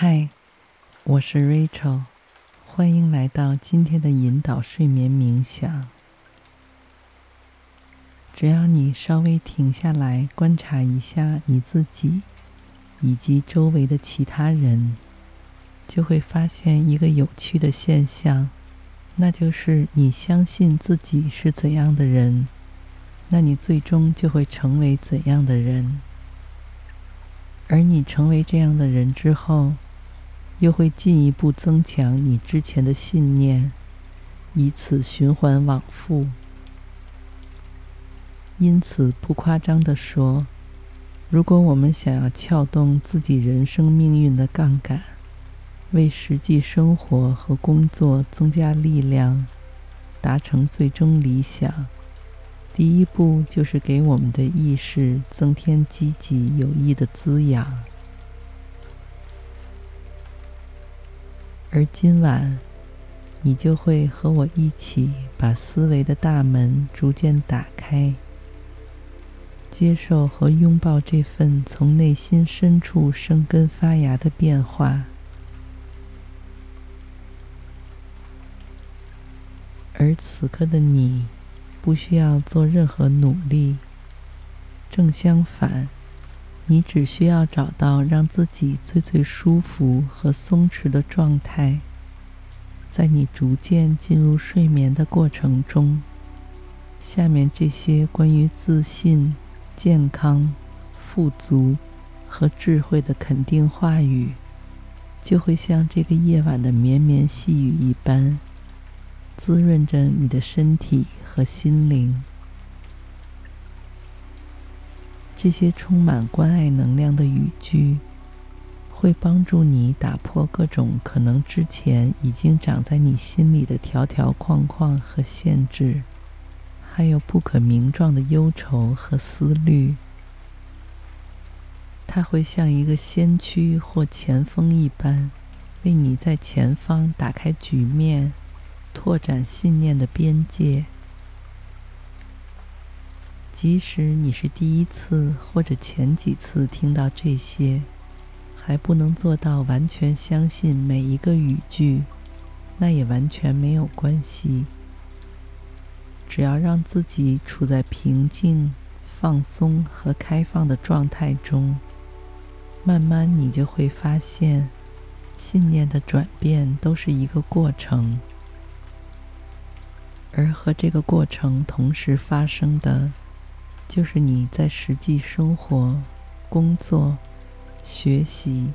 嗨，我是 Rachel，欢迎来到今天的引导睡眠冥想。只要你稍微停下来观察一下你自己以及周围的其他人，就会发现一个有趣的现象，那就是你相信自己是怎样的人，那你最终就会成为怎样的人。而你成为这样的人之后，又会进一步增强你之前的信念，以此循环往复。因此，不夸张地说，如果我们想要撬动自己人生命运的杠杆，为实际生活和工作增加力量，达成最终理想，第一步就是给我们的意识增添积极有益的滋养。而今晚，你就会和我一起把思维的大门逐渐打开。接受和拥抱这份从内心深处生根发芽的变化，而此刻的你不需要做任何努力。正相反，你只需要找到让自己最最舒服和松弛的状态。在你逐渐进入睡眠的过程中，下面这些关于自信。健康、富足和智慧的肯定话语，就会像这个夜晚的绵绵细雨一般，滋润着你的身体和心灵。这些充满关爱能量的语句，会帮助你打破各种可能之前已经长在你心里的条条框框和限制。还有不可名状的忧愁和思虑，它会像一个先驱或前锋一般，为你在前方打开局面，拓展信念的边界。即使你是第一次或者前几次听到这些，还不能做到完全相信每一个语句，那也完全没有关系。只要让自己处在平静、放松和开放的状态中，慢慢你就会发现，信念的转变都是一个过程，而和这个过程同时发生的，就是你在实际生活、工作、学习、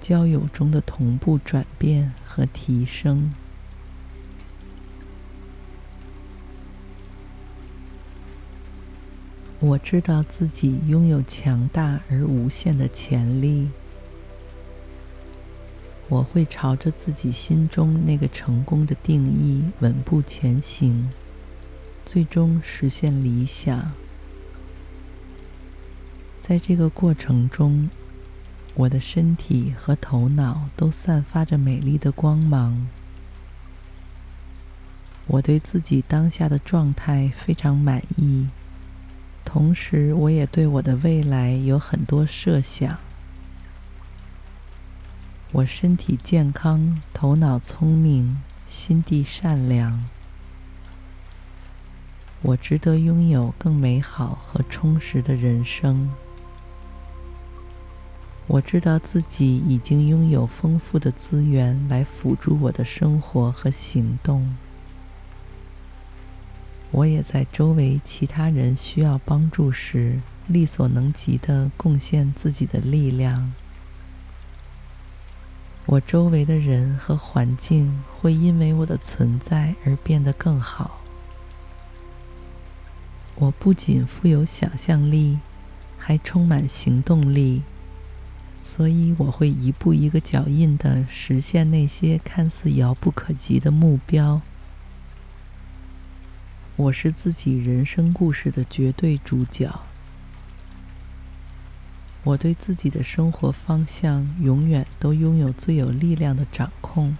交友中的同步转变和提升。我知道自己拥有强大而无限的潜力。我会朝着自己心中那个成功的定义稳步前行，最终实现理想。在这个过程中，我的身体和头脑都散发着美丽的光芒。我对自己当下的状态非常满意。同时，我也对我的未来有很多设想。我身体健康，头脑聪明，心地善良。我值得拥有更美好和充实的人生。我知道自己已经拥有丰富的资源来辅助我的生活和行动。我也在周围其他人需要帮助时，力所能及地贡献自己的力量。我周围的人和环境会因为我的存在而变得更好。我不仅富有想象力，还充满行动力，所以我会一步一个脚印地实现那些看似遥不可及的目标。我是自己人生故事的绝对主角。我对自己的生活方向永远都拥有最有力量的掌控。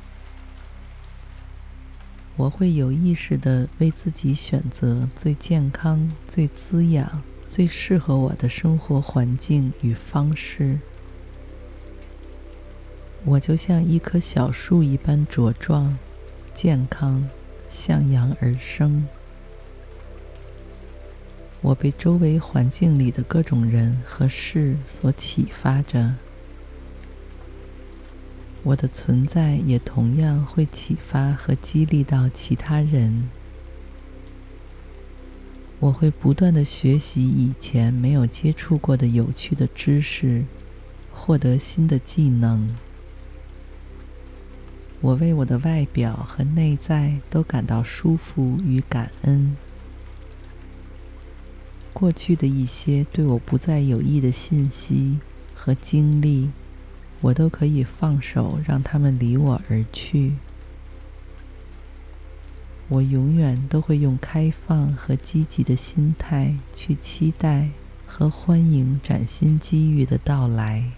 我会有意识地为自己选择最健康、最滋养、最适合我的生活环境与方式。我就像一棵小树一般茁壮、健康、向阳而生。我被周围环境里的各种人和事所启发着，我的存在也同样会启发和激励到其他人。我会不断的学习以前没有接触过的有趣的知识，获得新的技能。我为我的外表和内在都感到舒服与感恩。过去的一些对我不再有益的信息和经历，我都可以放手，让他们离我而去。我永远都会用开放和积极的心态去期待和欢迎崭新机遇的到来。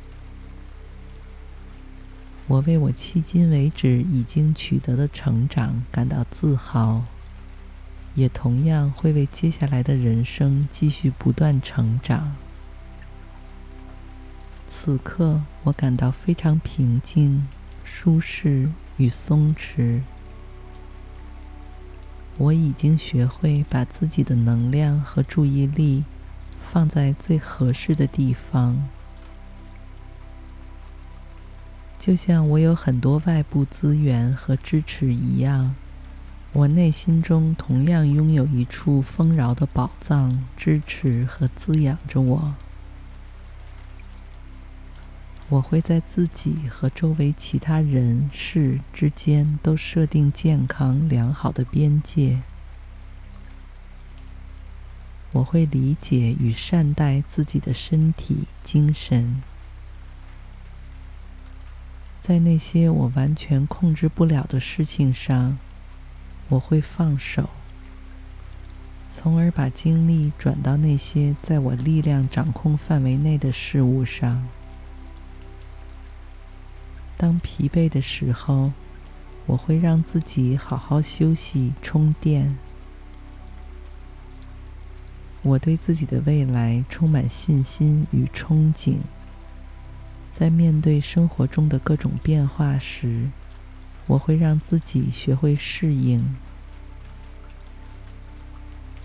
我为我迄今为止已经取得的成长感到自豪。也同样会为接下来的人生继续不断成长。此刻，我感到非常平静、舒适与松弛。我已经学会把自己的能量和注意力放在最合适的地方，就像我有很多外部资源和支持一样。我内心中同样拥有一处丰饶的宝藏，支持和滋养着我。我会在自己和周围其他人事之间都设定健康良好的边界。我会理解与善待自己的身体、精神。在那些我完全控制不了的事情上，我会放手，从而把精力转到那些在我力量掌控范围内的事物上。当疲惫的时候，我会让自己好好休息、充电。我对自己的未来充满信心与憧憬。在面对生活中的各种变化时，我会让自己学会适应，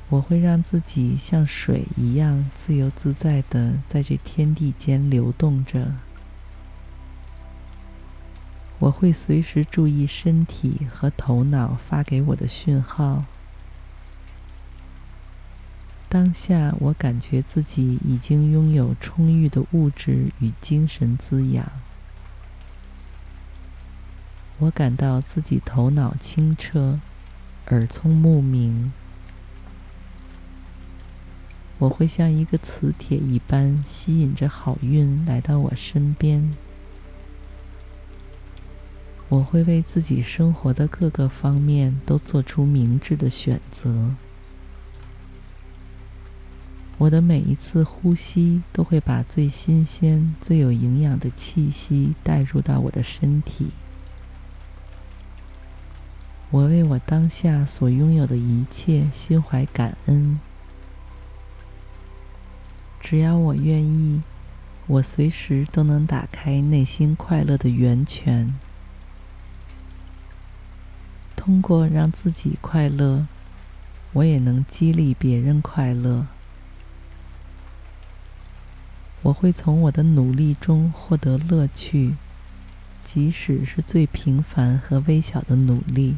我会让自己像水一样自由自在地在这天地间流动着。我会随时注意身体和头脑发给我的讯号。当下，我感觉自己已经拥有充裕的物质与精神滋养。我感到自己头脑清澈，耳聪目明。我会像一个磁铁一般吸引着好运来到我身边。我会为自己生活的各个方面都做出明智的选择。我的每一次呼吸都会把最新鲜、最有营养的气息带入到我的身体。我为我当下所拥有的一切心怀感恩。只要我愿意，我随时都能打开内心快乐的源泉。通过让自己快乐，我也能激励别人快乐。我会从我的努力中获得乐趣，即使是最平凡和微小的努力。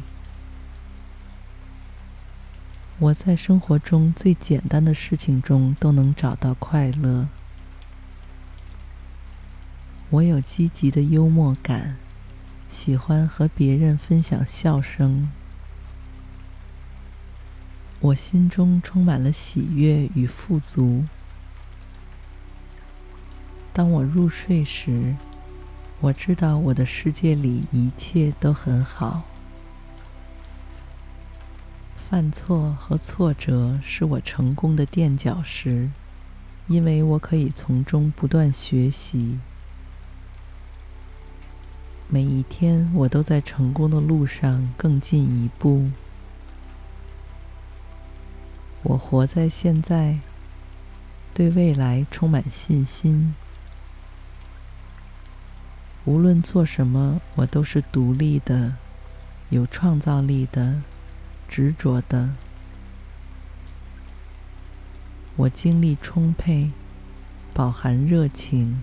我在生活中最简单的事情中都能找到快乐。我有积极的幽默感，喜欢和别人分享笑声。我心中充满了喜悦与富足。当我入睡时，我知道我的世界里一切都很好。犯错和挫折是我成功的垫脚石，因为我可以从中不断学习。每一天，我都在成功的路上更进一步。我活在现在，对未来充满信心。无论做什么，我都是独立的、有创造力的、执着的。我精力充沛，饱含热情。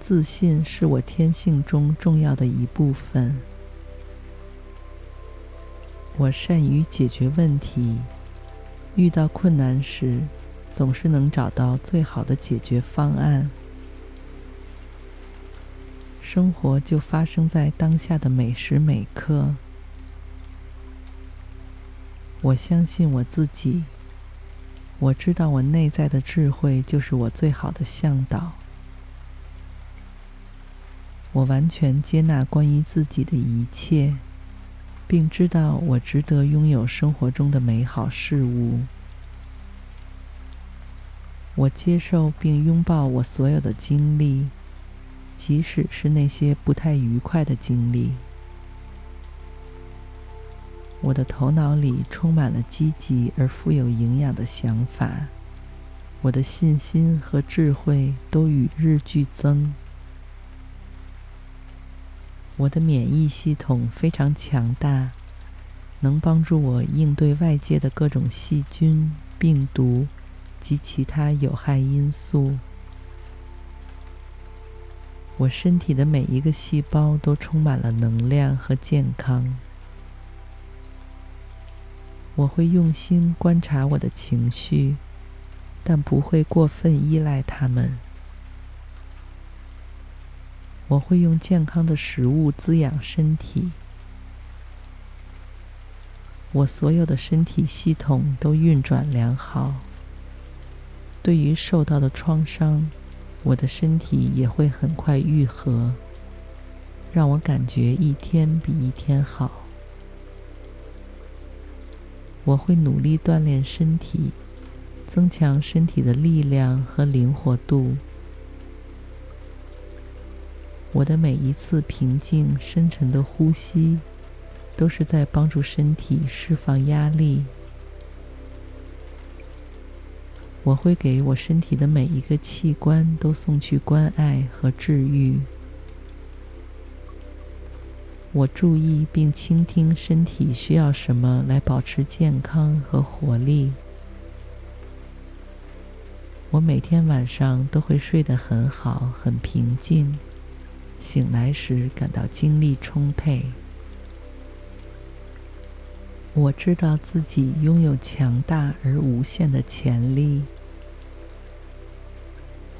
自信是我天性中重要的一部分。我善于解决问题，遇到困难时，总是能找到最好的解决方案。生活就发生在当下的每时每刻。我相信我自己，我知道我内在的智慧就是我最好的向导。我完全接纳关于自己的一切。并知道我值得拥有生活中的美好事物。我接受并拥抱我所有的经历，即使是那些不太愉快的经历。我的头脑里充满了积极而富有营养的想法，我的信心和智慧都与日俱增。我的免疫系统非常强大，能帮助我应对外界的各种细菌、病毒及其他有害因素。我身体的每一个细胞都充满了能量和健康。我会用心观察我的情绪，但不会过分依赖它们。我会用健康的食物滋养身体。我所有的身体系统都运转良好。对于受到的创伤，我的身体也会很快愈合，让我感觉一天比一天好。我会努力锻炼身体，增强身体的力量和灵活度。我的每一次平静、深沉的呼吸，都是在帮助身体释放压力。我会给我身体的每一个器官都送去关爱和治愈。我注意并倾听身体需要什么来保持健康和活力。我每天晚上都会睡得很好，很平静。醒来时感到精力充沛。我知道自己拥有强大而无限的潜力。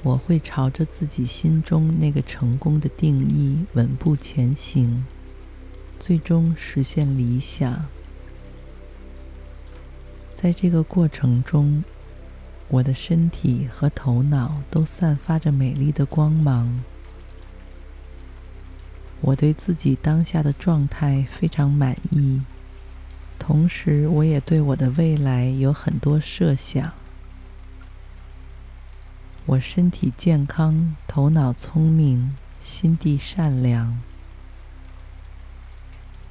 我会朝着自己心中那个成功的定义稳步前行，最终实现理想。在这个过程中，我的身体和头脑都散发着美丽的光芒。我对自己当下的状态非常满意，同时我也对我的未来有很多设想。我身体健康，头脑聪明，心地善良。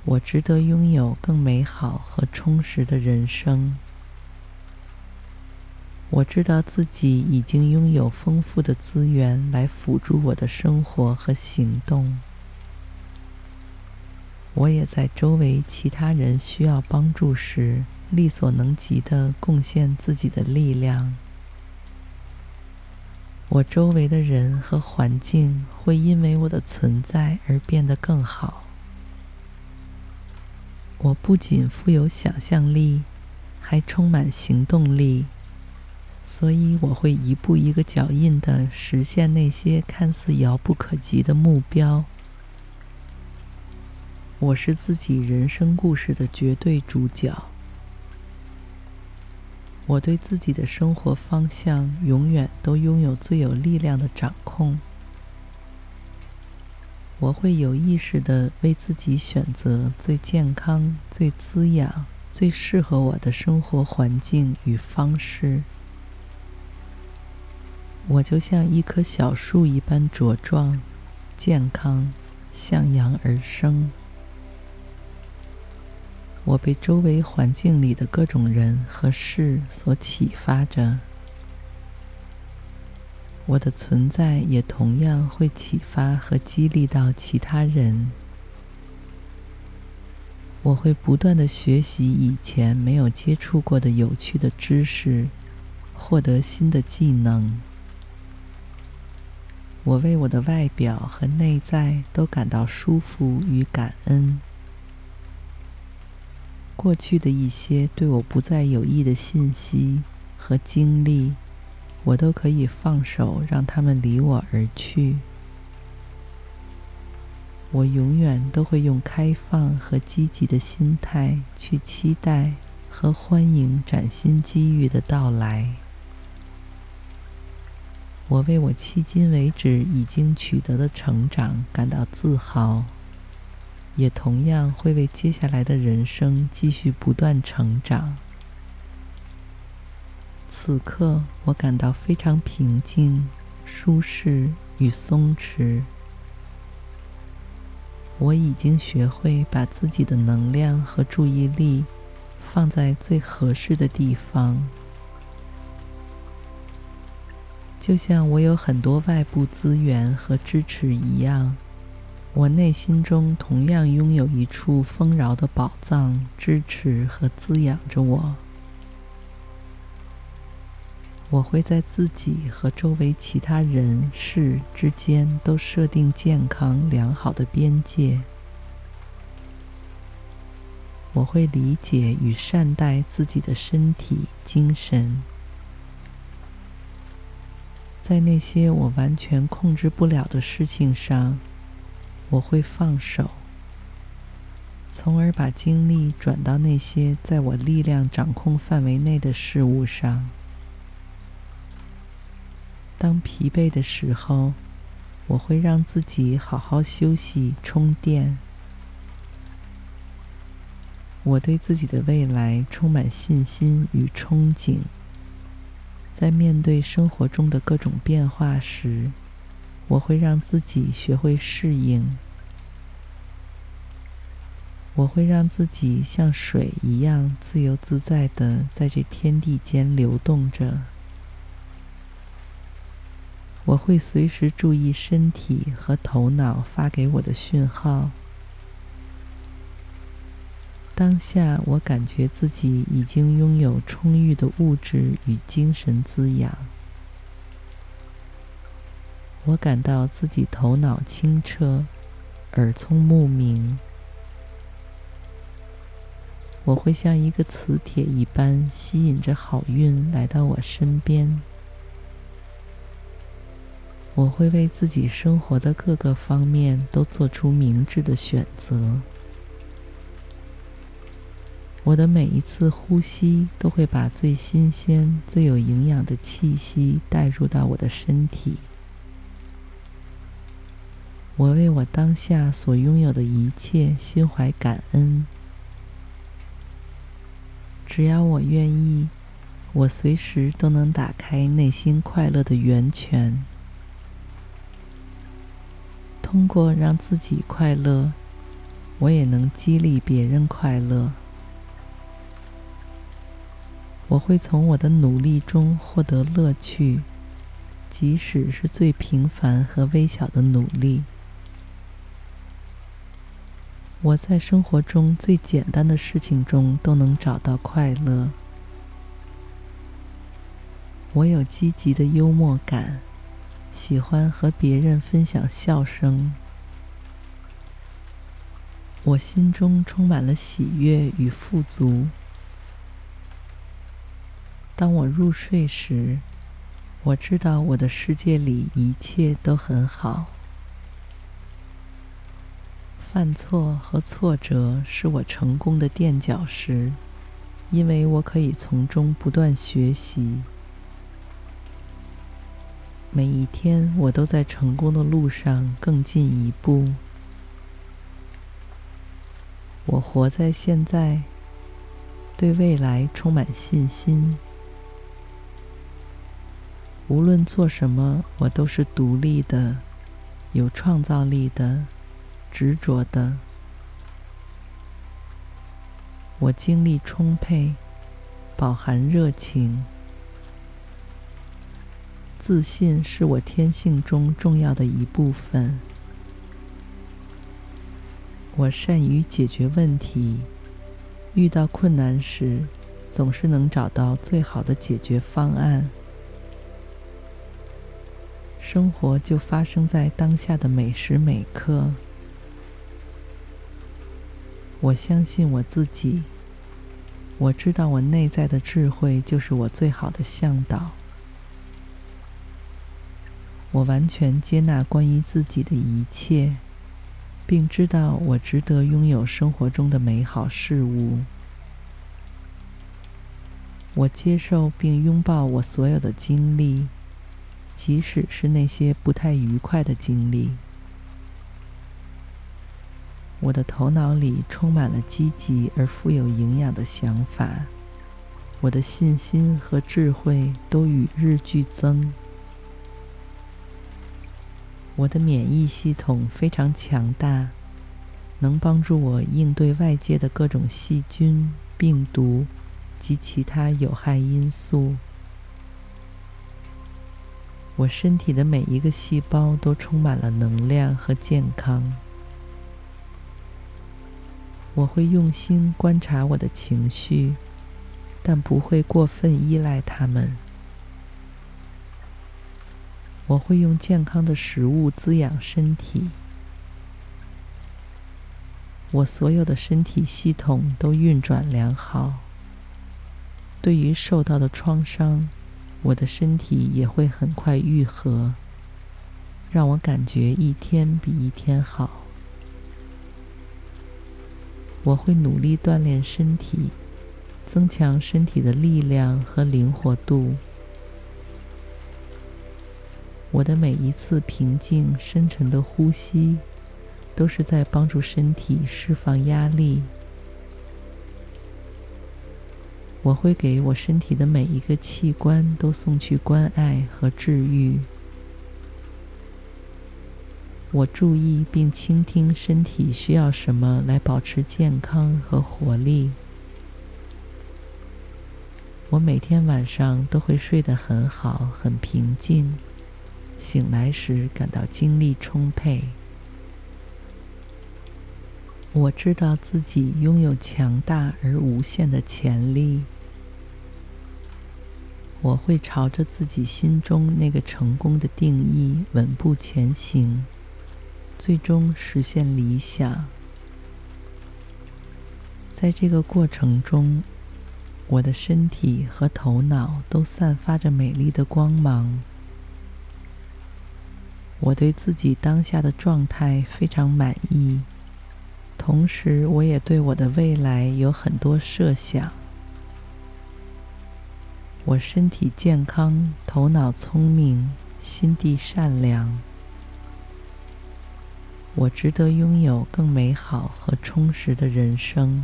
我值得拥有更美好和充实的人生。我知道自己已经拥有丰富的资源来辅助我的生活和行动。我也在周围其他人需要帮助时，力所能及地贡献自己的力量。我周围的人和环境会因为我的存在而变得更好。我不仅富有想象力，还充满行动力，所以我会一步一个脚印地实现那些看似遥不可及的目标。我是自己人生故事的绝对主角。我对自己的生活方向永远都拥有最有力量的掌控。我会有意识地为自己选择最健康、最滋养、最适合我的生活环境与方式。我就像一棵小树一般茁壮、健康、向阳而生。我被周围环境里的各种人和事所启发着。我的存在也同样会启发和激励到其他人。我会不断地学习以前没有接触过的有趣的知识，获得新的技能。我为我的外表和内在都感到舒服与感恩。过去的一些对我不再有益的信息和经历，我都可以放手，让他们离我而去。我永远都会用开放和积极的心态去期待和欢迎崭新机遇的到来。我为我迄今为止已经取得的成长感到自豪，也同样会为接下来的人生继续不断成长。此刻，我感到非常平静、舒适与松弛。我已经学会把自己的能量和注意力放在最合适的地方。就像我有很多外部资源和支持一样，我内心中同样拥有一处丰饶的宝藏，支持和滋养着我。我会在自己和周围其他人事之间都设定健康良好的边界。我会理解与善待自己的身体、精神。在那些我完全控制不了的事情上，我会放手，从而把精力转到那些在我力量掌控范围内的事物上。当疲惫的时候，我会让自己好好休息、充电。我对自己的未来充满信心与憧憬。在面对生活中的各种变化时，我会让自己学会适应。我会让自己像水一样自由自在地在这天地间流动着。我会随时注意身体和头脑发给我的讯号。当下，我感觉自己已经拥有充裕的物质与精神滋养。我感到自己头脑清澈，耳聪目明。我会像一个磁铁一般吸引着好运来到我身边。我会为自己生活的各个方面都做出明智的选择。我的每一次呼吸都会把最新鲜、最有营养的气息带入到我的身体。我为我当下所拥有的一切心怀感恩。只要我愿意，我随时都能打开内心快乐的源泉。通过让自己快乐，我也能激励别人快乐。我会从我的努力中获得乐趣，即使是最平凡和微小的努力。我在生活中最简单的事情中都能找到快乐。我有积极的幽默感，喜欢和别人分享笑声。我心中充满了喜悦与富足。当我入睡时，我知道我的世界里一切都很好。犯错和挫折是我成功的垫脚石，因为我可以从中不断学习。每一天，我都在成功的路上更进一步。我活在现在，对未来充满信心。无论做什么，我都是独立的、有创造力的、执着的。我精力充沛，饱含热情。自信是我天性中重要的一部分。我善于解决问题，遇到困难时，总是能找到最好的解决方案。生活就发生在当下的每时每刻。我相信我自己，我知道我内在的智慧就是我最好的向导。我完全接纳关于自己的一切。并知道我值得拥有生活中的美好事物。我接受并拥抱我所有的经历，即使是那些不太愉快的经历。我的头脑里充满了积极而富有营养的想法，我的信心和智慧都与日俱增。我的免疫系统非常强大，能帮助我应对外界的各种细菌、病毒及其他有害因素。我身体的每一个细胞都充满了能量和健康。我会用心观察我的情绪，但不会过分依赖他们。我会用健康的食物滋养身体。我所有的身体系统都运转良好。对于受到的创伤，我的身体也会很快愈合，让我感觉一天比一天好。我会努力锻炼身体，增强身体的力量和灵活度。我的每一次平静、深沉的呼吸，都是在帮助身体释放压力。我会给我身体的每一个器官都送去关爱和治愈。我注意并倾听身体需要什么来保持健康和活力。我每天晚上都会睡得很好，很平静。醒来时感到精力充沛。我知道自己拥有强大而无限的潜力。我会朝着自己心中那个成功的定义稳步前行，最终实现理想。在这个过程中，我的身体和头脑都散发着美丽的光芒。我对自己当下的状态非常满意，同时我也对我的未来有很多设想。我身体健康，头脑聪明，心地善良。我值得拥有更美好和充实的人生。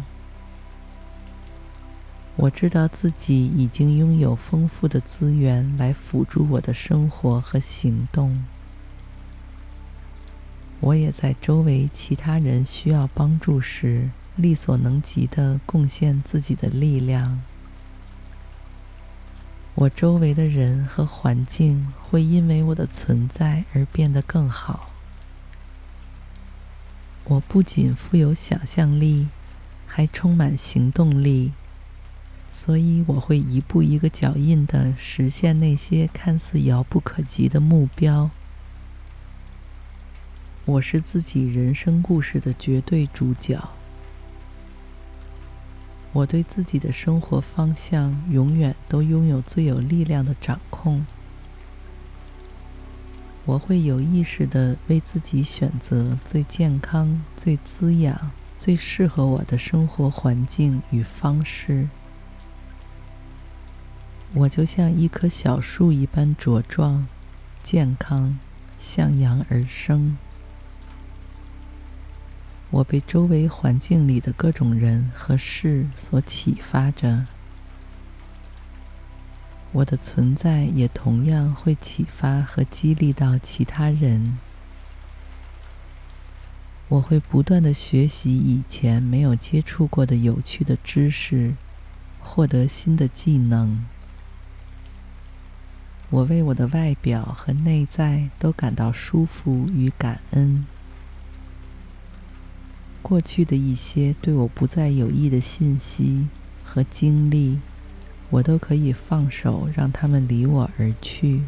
我知道自己已经拥有丰富的资源来辅助我的生活和行动。我也在周围其他人需要帮助时，力所能及地贡献自己的力量。我周围的人和环境会因为我的存在而变得更好。我不仅富有想象力，还充满行动力，所以我会一步一个脚印地实现那些看似遥不可及的目标。我是自己人生故事的绝对主角。我对自己的生活方向永远都拥有最有力量的掌控。我会有意识地为自己选择最健康、最滋养、最适合我的生活环境与方式。我就像一棵小树一般茁壮、健康、向阳而生。我被周围环境里的各种人和事所启发着，我的存在也同样会启发和激励到其他人。我会不断地学习以前没有接触过的有趣的知识，获得新的技能。我为我的外表和内在都感到舒服与感恩。过去的一些对我不再有益的信息和经历，我都可以放手，让他们离我而去。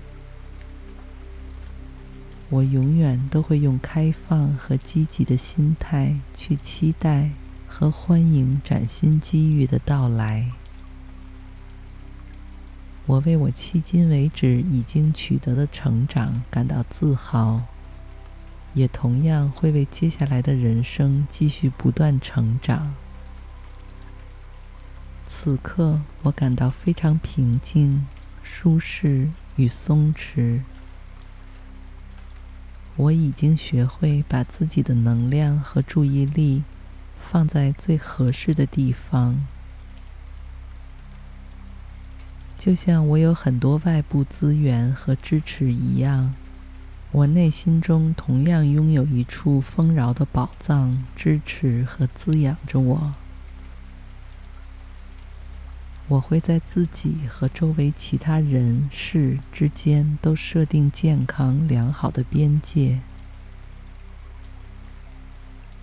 我永远都会用开放和积极的心态去期待和欢迎崭新机遇的到来。我为我迄今为止已经取得的成长感到自豪，也同样会为接下来的人生继续不断成长。此刻，我感到非常平静、舒适与松弛。我已经学会把自己的能量和注意力放在最合适的地方。就像我有很多外部资源和支持一样，我内心中同样拥有一处丰饶的宝藏，支持和滋养着我。我会在自己和周围其他人事之间都设定健康良好的边界。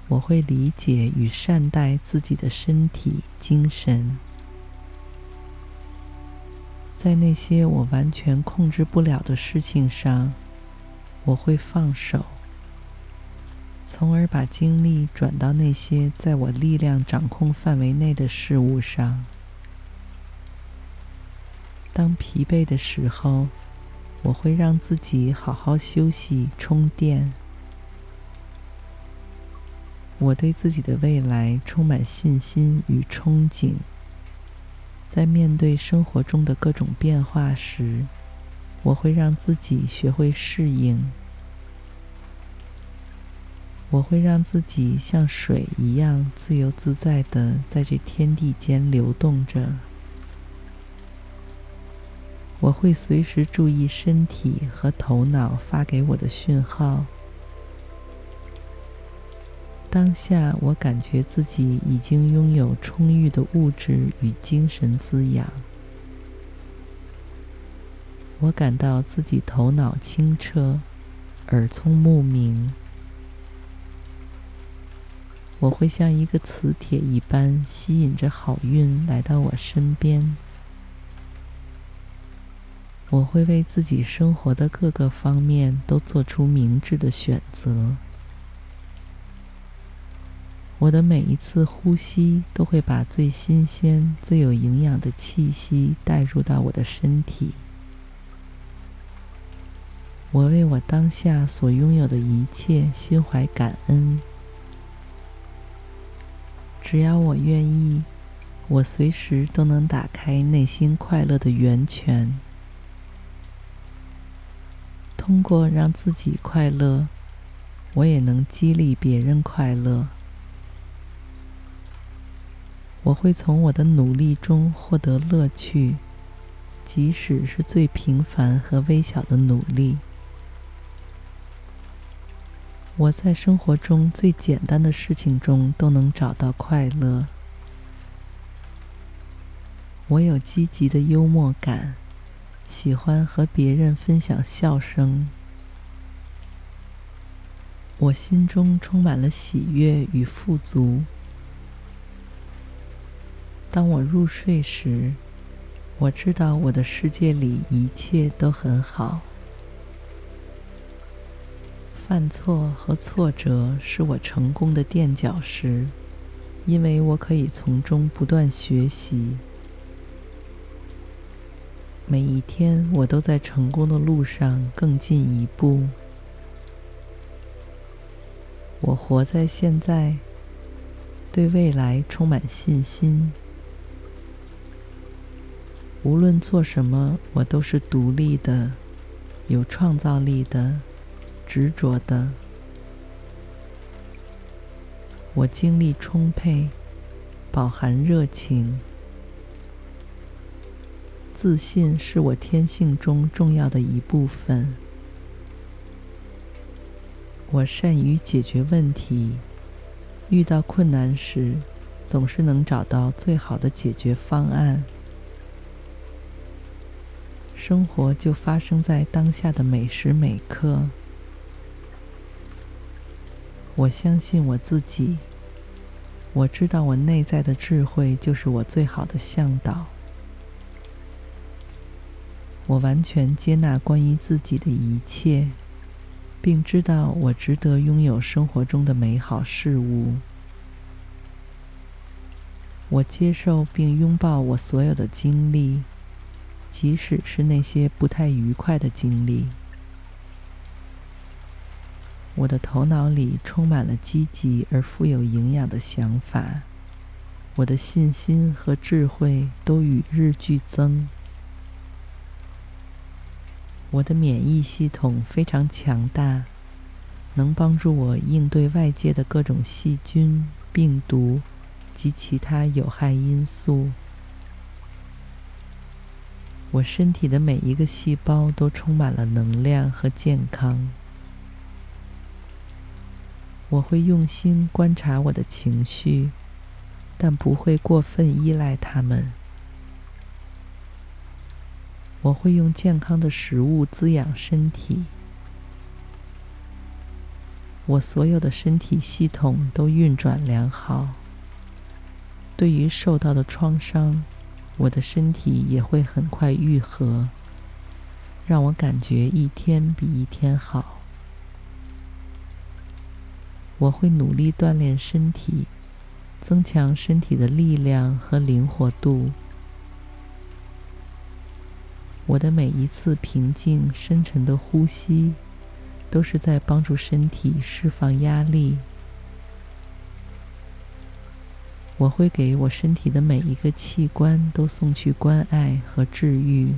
我会理解与善待自己的身体、精神。在那些我完全控制不了的事情上，我会放手，从而把精力转到那些在我力量掌控范围内的事物上。当疲惫的时候，我会让自己好好休息、充电。我对自己的未来充满信心与憧憬。在面对生活中的各种变化时，我会让自己学会适应。我会让自己像水一样自由自在地在这天地间流动着。我会随时注意身体和头脑发给我的讯号。当下，我感觉自己已经拥有充裕的物质与精神滋养。我感到自己头脑清澈，耳聪目明。我会像一个磁铁一般吸引着好运来到我身边。我会为自己生活的各个方面都做出明智的选择。我的每一次呼吸都会把最新鲜、最有营养的气息带入到我的身体。我为我当下所拥有的一切心怀感恩。只要我愿意，我随时都能打开内心快乐的源泉。通过让自己快乐，我也能激励别人快乐。我会从我的努力中获得乐趣，即使是最平凡和微小的努力。我在生活中最简单的事情中都能找到快乐。我有积极的幽默感，喜欢和别人分享笑声。我心中充满了喜悦与富足。当我入睡时，我知道我的世界里一切都很好。犯错和挫折是我成功的垫脚石，因为我可以从中不断学习。每一天，我都在成功的路上更进一步。我活在现在，对未来充满信心。无论做什么，我都是独立的、有创造力的、执着的。我精力充沛，饱含热情。自信是我天性中重要的一部分。我善于解决问题，遇到困难时，总是能找到最好的解决方案。生活就发生在当下的每时每刻。我相信我自己，我知道我内在的智慧就是我最好的向导。我完全接纳关于自己的一切，并知道我值得拥有生活中的美好事物。我接受并拥抱我所有的经历，即使是那些不太愉快的经历。我的头脑里充满了积极而富有营养的想法，我的信心和智慧都与日俱增。我的免疫系统非常强大，能帮助我应对外界的各种细菌、病毒及其他有害因素。我身体的每一个细胞都充满了能量和健康。我会用心观察我的情绪，但不会过分依赖它们。我会用健康的食物滋养身体。我所有的身体系统都运转良好。对于受到的创伤，我的身体也会很快愈合，让我感觉一天比一天好。我会努力锻炼身体，增强身体的力量和灵活度。我的每一次平静、深沉的呼吸，都是在帮助身体释放压力。我会给我身体的每一个器官都送去关爱和治愈。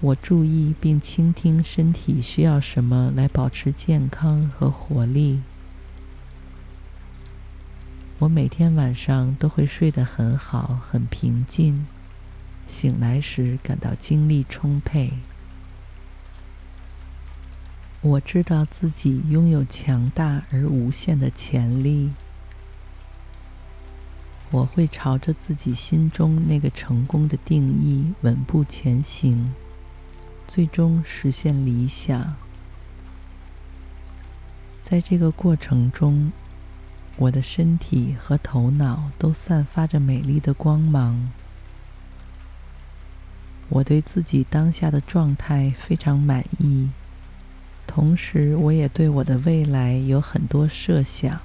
我注意并倾听身体需要什么来保持健康和活力。我每天晚上都会睡得很好，很平静，醒来时感到精力充沛。我知道自己拥有强大而无限的潜力。我会朝着自己心中那个成功的定义稳步前行。最终实现理想。在这个过程中，我的身体和头脑都散发着美丽的光芒。我对自己当下的状态非常满意，同时我也对我的未来有很多设想。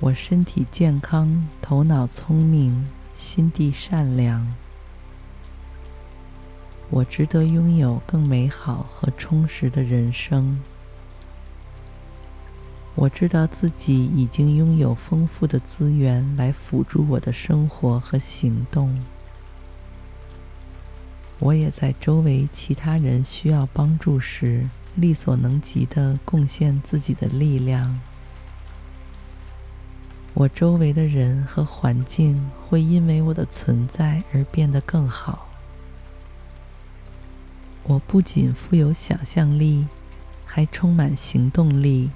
我身体健康，头脑聪明，心地善良。我值得拥有更美好和充实的人生。我知道自己已经拥有丰富的资源来辅助我的生活和行动。我也在周围其他人需要帮助时，力所能及地贡献自己的力量。我周围的人和环境会因为我的存在而变得更好。我不仅富有想象力，还充满行动力，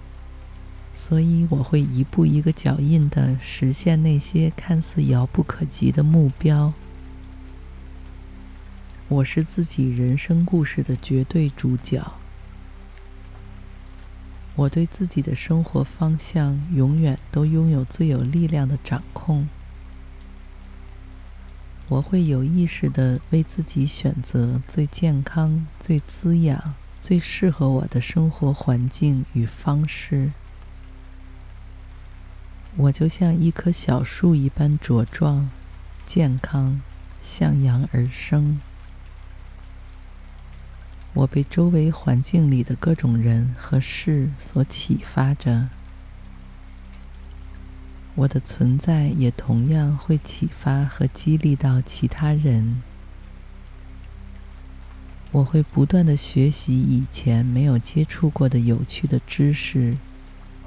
所以我会一步一个脚印地实现那些看似遥不可及的目标。我是自己人生故事的绝对主角。我对自己的生活方向永远都拥有最有力量的掌控。我会有意识地为自己选择最健康、最滋养、最适合我的生活环境与方式。我就像一棵小树一般茁壮、健康、向阳而生。我被周围环境里的各种人和事所启发着。我的存在也同样会启发和激励到其他人。我会不断地学习以前没有接触过的有趣的知识，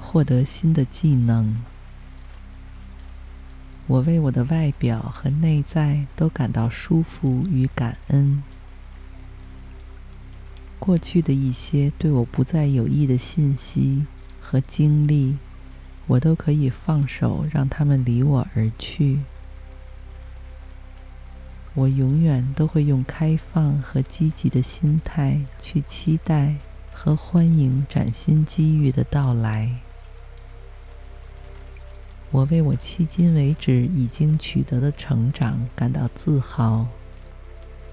获得新的技能。我为我的外表和内在都感到舒服与感恩。过去的一些对我不再有益的信息和经历。我都可以放手，让他们离我而去。我永远都会用开放和积极的心态去期待和欢迎崭新机遇的到来。我为我迄今为止已经取得的成长感到自豪，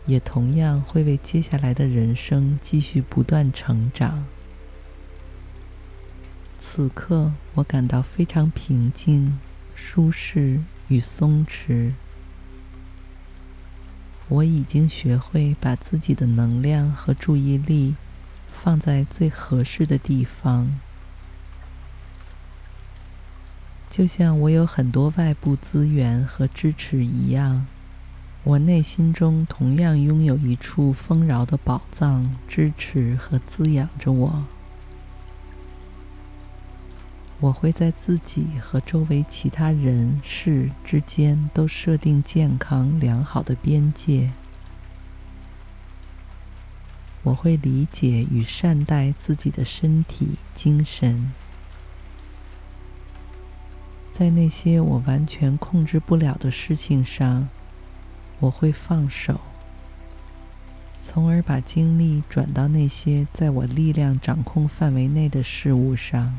也同样会为接下来的人生继续不断成长。此刻，我感到非常平静、舒适与松弛。我已经学会把自己的能量和注意力放在最合适的地方。就像我有很多外部资源和支持一样，我内心中同样拥有一处丰饶的宝藏，支持和滋养着我。我会在自己和周围其他人事之间都设定健康良好的边界。我会理解与善待自己的身体、精神。在那些我完全控制不了的事情上，我会放手，从而把精力转到那些在我力量掌控范围内的事物上。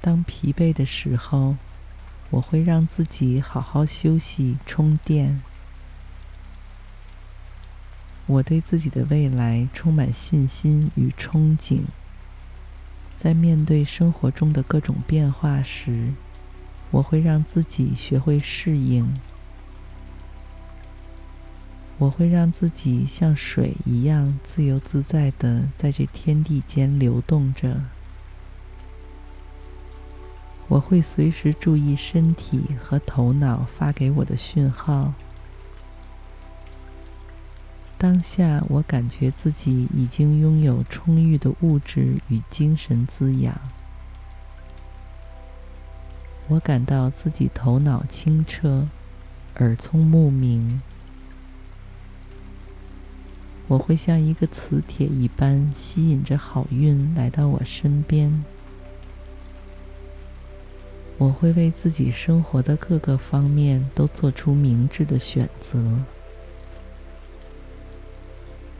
当疲惫的时候，我会让自己好好休息、充电。我对自己的未来充满信心与憧憬。在面对生活中的各种变化时，我会让自己学会适应。我会让自己像水一样自由自在地在这天地间流动着。我会随时注意身体和头脑发给我的讯号。当下，我感觉自己已经拥有充裕的物质与精神滋养。我感到自己头脑清澈，耳聪目明。我会像一个磁铁一般吸引着好运来到我身边。我会为自己生活的各个方面都做出明智的选择。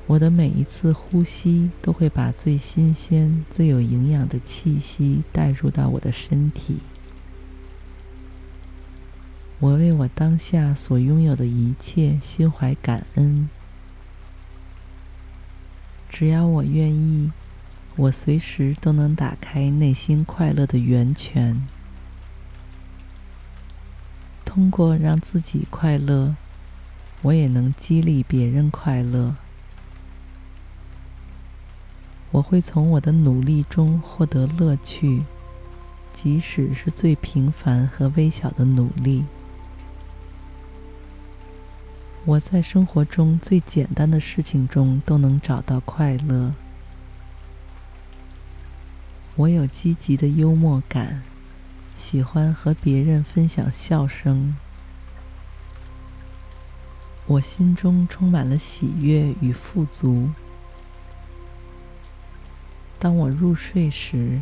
我的每一次呼吸都会把最新鲜、最有营养的气息带入到我的身体。我为我当下所拥有的一切心怀感恩。只要我愿意，我随时都能打开内心快乐的源泉。通过让自己快乐，我也能激励别人快乐。我会从我的努力中获得乐趣，即使是最平凡和微小的努力。我在生活中最简单的事情中都能找到快乐。我有积极的幽默感，喜欢和别人分享笑声。我心中充满了喜悦与富足。当我入睡时，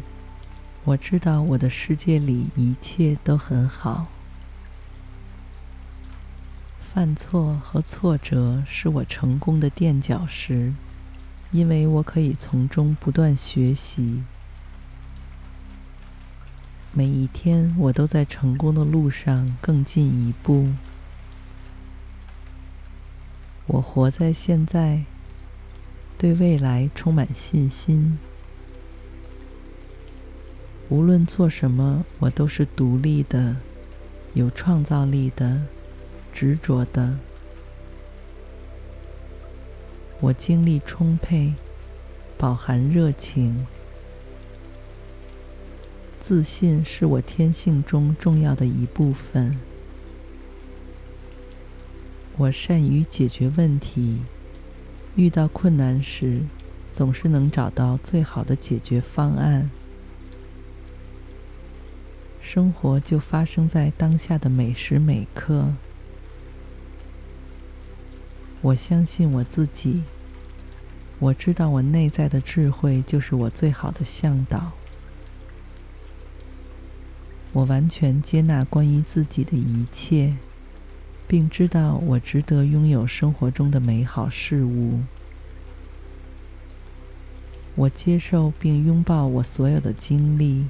我知道我的世界里一切都很好。犯错和挫折是我成功的垫脚石，因为我可以从中不断学习。每一天，我都在成功的路上更进一步。我活在现在，对未来充满信心。无论做什么，我都是独立的、有创造力的、执着的。我精力充沛，饱含热情。自信是我天性中重要的一部分。我善于解决问题，遇到困难时，总是能找到最好的解决方案。生活就发生在当下的每时每刻。我相信我自己，我知道我内在的智慧就是我最好的向导。我完全接纳关于自己的一切，并知道我值得拥有生活中的美好事物。我接受并拥抱我所有的经历，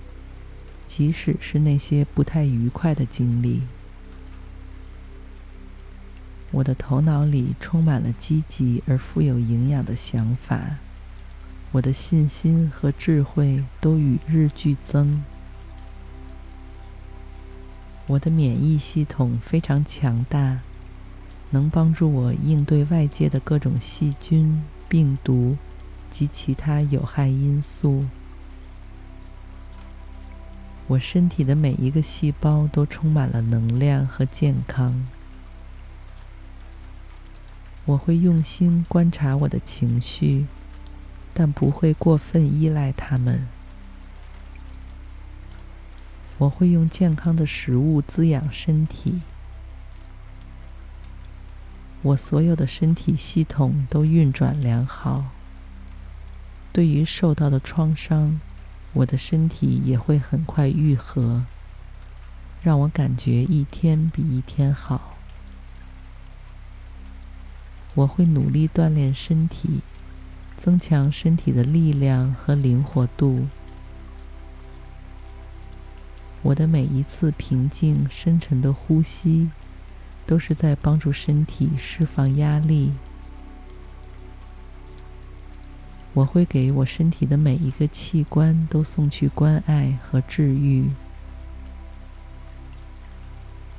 即使是那些不太愉快的经历。我的头脑里充满了积极而富有营养的想法，我的信心和智慧都与日俱增。我的免疫系统非常强大，能帮助我应对外界的各种细菌、病毒及其他有害因素。我身体的每一个细胞都充满了能量和健康。我会用心观察我的情绪，但不会过分依赖他们。我会用健康的食物滋养身体。我所有的身体系统都运转良好。对于受到的创伤，我的身体也会很快愈合，让我感觉一天比一天好。我会努力锻炼身体，增强身体的力量和灵活度。我的每一次平静、深沉的呼吸，都是在帮助身体释放压力。我会给我身体的每一个器官都送去关爱和治愈。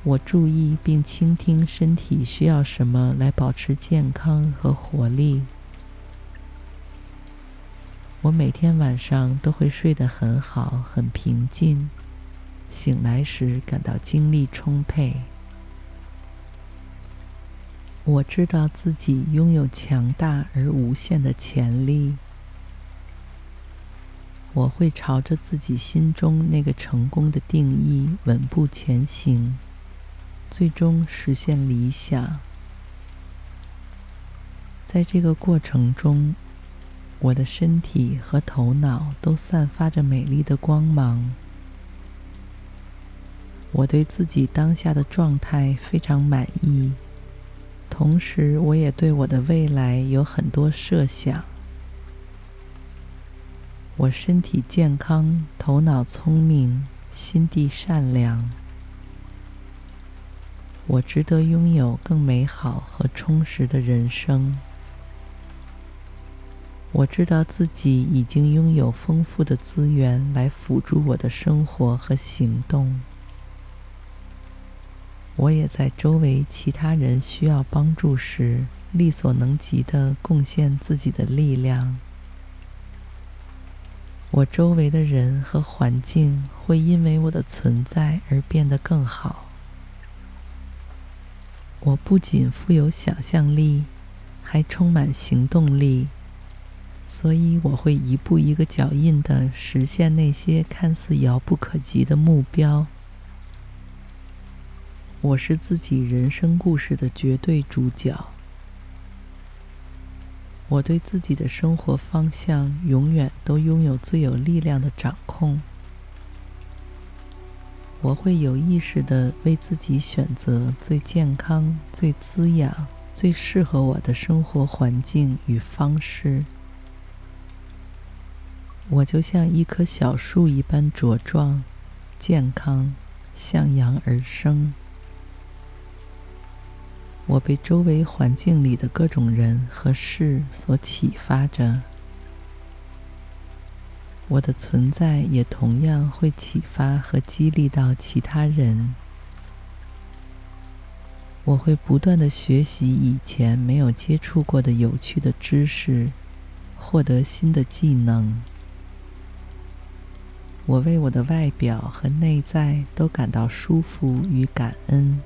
我注意并倾听身体需要什么来保持健康和活力。我每天晚上都会睡得很好，很平静，醒来时感到精力充沛。我知道自己拥有强大而无限的潜力。我会朝着自己心中那个成功的定义稳步前行。最终实现理想。在这个过程中，我的身体和头脑都散发着美丽的光芒。我对自己当下的状态非常满意，同时我也对我的未来有很多设想。我身体健康，头脑聪明，心地善良。我值得拥有更美好和充实的人生。我知道自己已经拥有丰富的资源来辅助我的生活和行动。我也在周围其他人需要帮助时，力所能及的贡献自己的力量。我周围的人和环境会因为我的存在而变得更好。我不仅富有想象力，还充满行动力，所以我会一步一个脚印地实现那些看似遥不可及的目标。我是自己人生故事的绝对主角。我对自己的生活方向永远都拥有最有力量的掌控。我会有意识地为自己选择最健康、最滋养、最适合我的生活环境与方式。我就像一棵小树一般茁壮、健康、向阳而生。我被周围环境里的各种人和事所启发着。我的存在也同样会启发和激励到其他人。我会不断地学习以前没有接触过的有趣的知识，获得新的技能。我为我的外表和内在都感到舒服与感恩。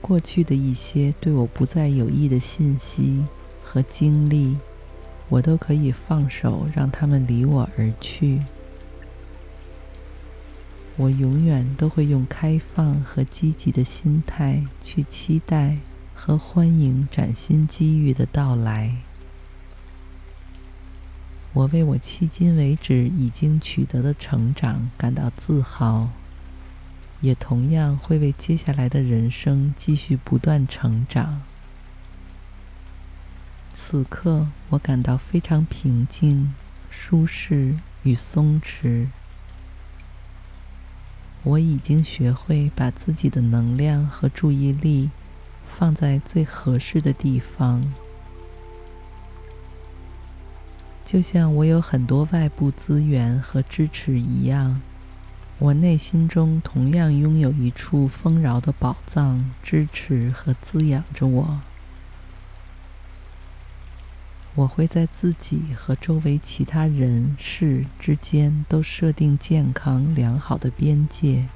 过去的一些对我不再有益的信息和经历。我都可以放手，让他们离我而去。我永远都会用开放和积极的心态去期待和欢迎崭新机遇的到来。我为我迄今为止已经取得的成长感到自豪。也同样会为接下来的人生继续不断成长。此刻，我感到非常平静、舒适与松弛。我已经学会把自己的能量和注意力放在最合适的地方，就像我有很多外部资源和支持一样，我内心中同样拥有一处丰饶的宝藏，支持和滋养着我。我会在自己和周围其他人事之间都设定健康良好的边界。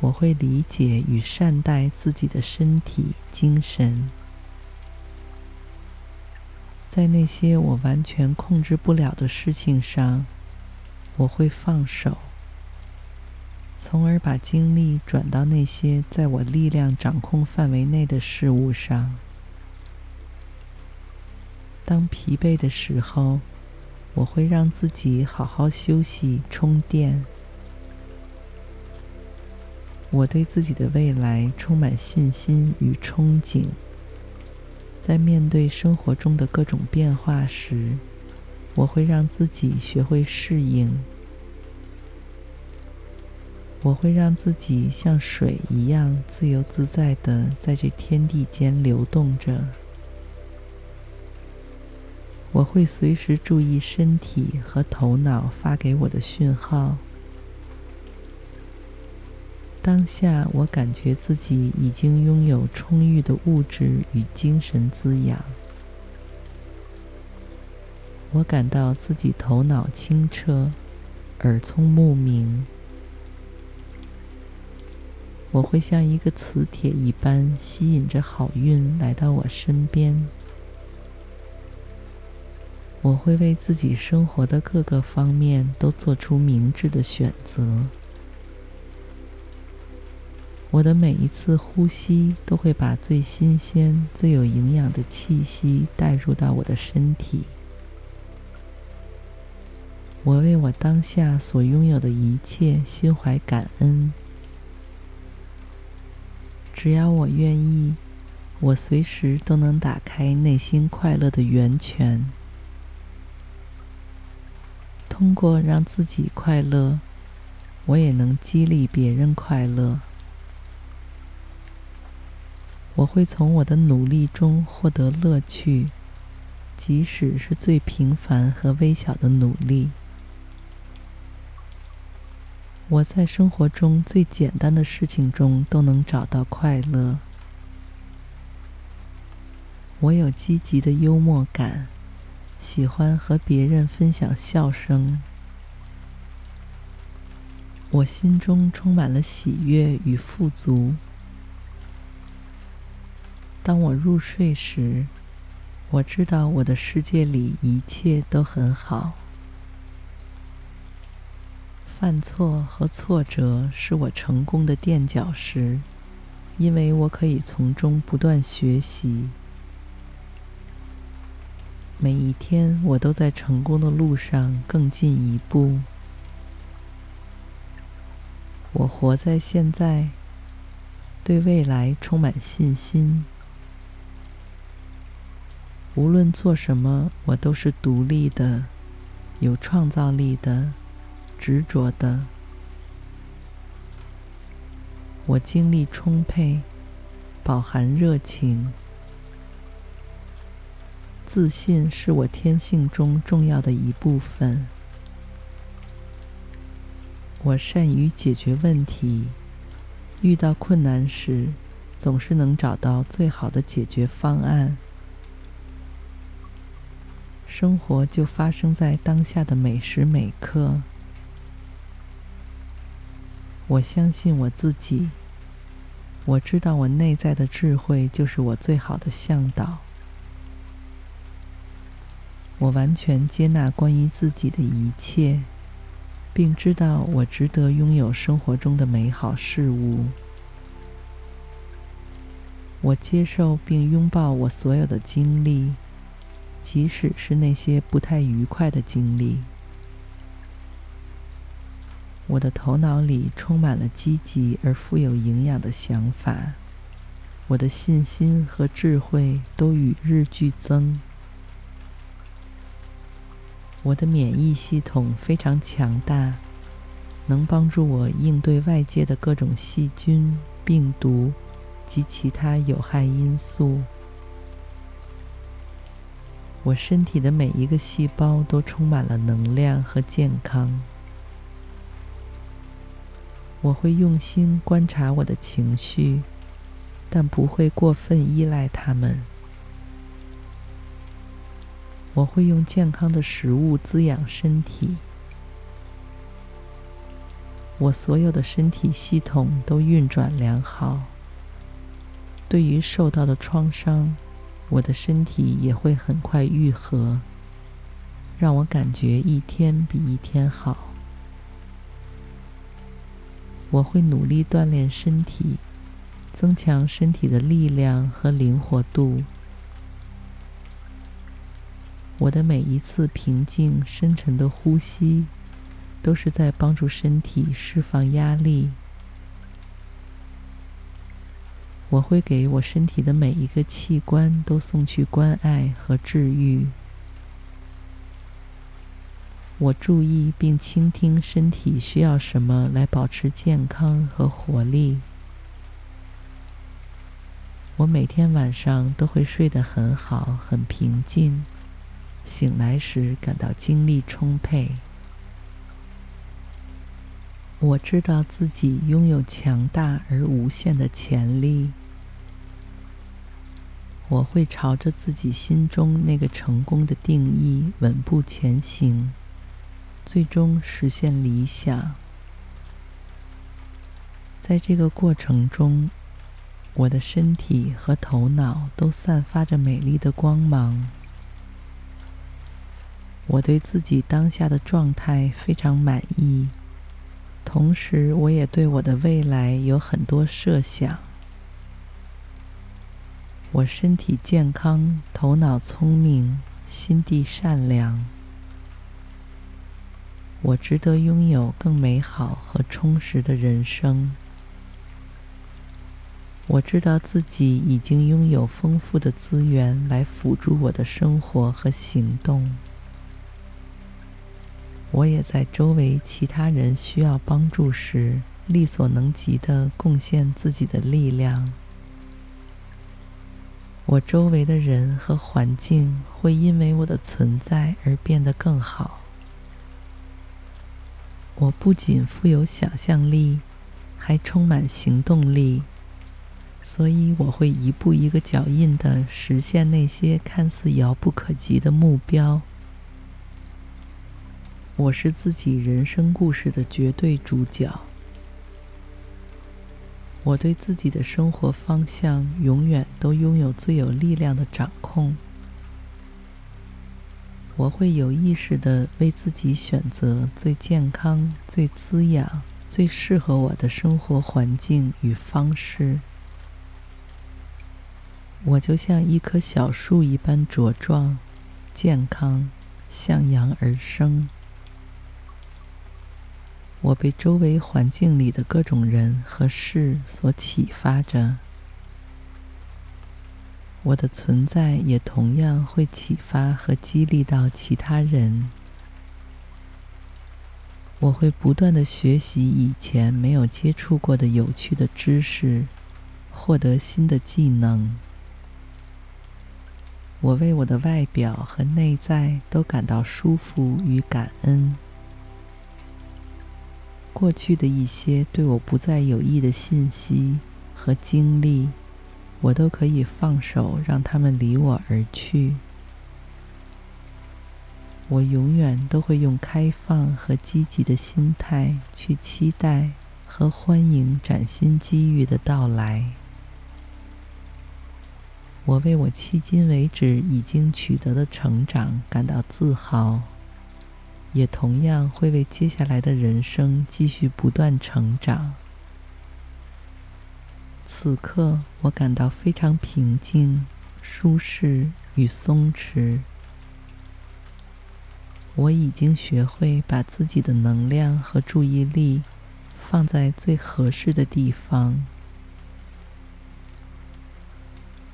我会理解与善待自己的身体、精神。在那些我完全控制不了的事情上，我会放手，从而把精力转到那些在我力量掌控范围内的事物上。当疲惫的时候，我会让自己好好休息、充电。我对自己的未来充满信心与憧憬。在面对生活中的各种变化时，我会让自己学会适应。我会让自己像水一样自由自在地在这天地间流动着。我会随时注意身体和头脑发给我的讯号。当下，我感觉自己已经拥有充裕的物质与精神滋养。我感到自己头脑清澈，耳聪目明。我会像一个磁铁一般吸引着好运来到我身边。我会为自己生活的各个方面都做出明智的选择。我的每一次呼吸都会把最新鲜、最有营养的气息带入到我的身体。我为我当下所拥有的一切心怀感恩。只要我愿意，我随时都能打开内心快乐的源泉。通过让自己快乐，我也能激励别人快乐。我会从我的努力中获得乐趣，即使是最平凡和微小的努力。我在生活中最简单的事情中都能找到快乐。我有积极的幽默感。喜欢和别人分享笑声，我心中充满了喜悦与富足。当我入睡时，我知道我的世界里一切都很好。犯错和挫折是我成功的垫脚石，因为我可以从中不断学习。每一天，我都在成功的路上更进一步。我活在现在，对未来充满信心。无论做什么，我都是独立的、有创造力的、执着的。我精力充沛，饱含热情。自信是我天性中重要的一部分。我善于解决问题，遇到困难时，总是能找到最好的解决方案。生活就发生在当下的每时每刻。我相信我自己，我知道我内在的智慧就是我最好的向导。我完全接纳关于自己的一切，并知道我值得拥有生活中的美好事物。我接受并拥抱我所有的经历，即使是那些不太愉快的经历。我的头脑里充满了积极而富有营养的想法，我的信心和智慧都与日俱增。我的免疫系统非常强大，能帮助我应对外界的各种细菌、病毒及其他有害因素。我身体的每一个细胞都充满了能量和健康。我会用心观察我的情绪，但不会过分依赖他们。我会用健康的食物滋养身体。我所有的身体系统都运转良好。对于受到的创伤，我的身体也会很快愈合，让我感觉一天比一天好。我会努力锻炼身体，增强身体的力量和灵活度。我的每一次平静、深沉的呼吸，都是在帮助身体释放压力。我会给我身体的每一个器官都送去关爱和治愈。我注意并倾听身体需要什么来保持健康和活力。我每天晚上都会睡得很好，很平静，醒来时感到精力充沛。我知道自己拥有强大而无限的潜力。我会朝着自己心中那个成功的定义稳步前行。最终实现理想。在这个过程中，我的身体和头脑都散发着美丽的光芒。我对自己当下的状态非常满意，同时我也对我的未来有很多设想。我身体健康，头脑聪明，心地善良。我值得拥有更美好和充实的人生。我知道自己已经拥有丰富的资源来辅助我的生活和行动。我也在周围其他人需要帮助时，力所能及地贡献自己的力量。我周围的人和环境会因为我的存在而变得更好。我不仅富有想象力，还充满行动力，所以我会一步一个脚印地实现那些看似遥不可及的目标。我是自己人生故事的绝对主角。我对自己的生活方向永远都拥有最有力量的掌控。我会有意识地为自己选择最健康、最滋养、最适合我的生活环境与方式。我就像一棵小树一般茁壮、健康、向阳而生。我被周围环境里的各种人和事所启发着。我的存在也同样会启发和激励到其他人。我会不断地学习以前没有接触过的有趣的知识，获得新的技能。我为我的外表和内在都感到舒服与感恩。过去的一些对我不再有益的信息和经历。我都可以放手，让他们离我而去。我永远都会用开放和积极的心态去期待和欢迎崭新机遇的到来。我为我迄今为止已经取得的成长感到自豪，也同样会为接下来的人生继续不断成长。此刻，我感到非常平静、舒适与松弛。我已经学会把自己的能量和注意力放在最合适的地方。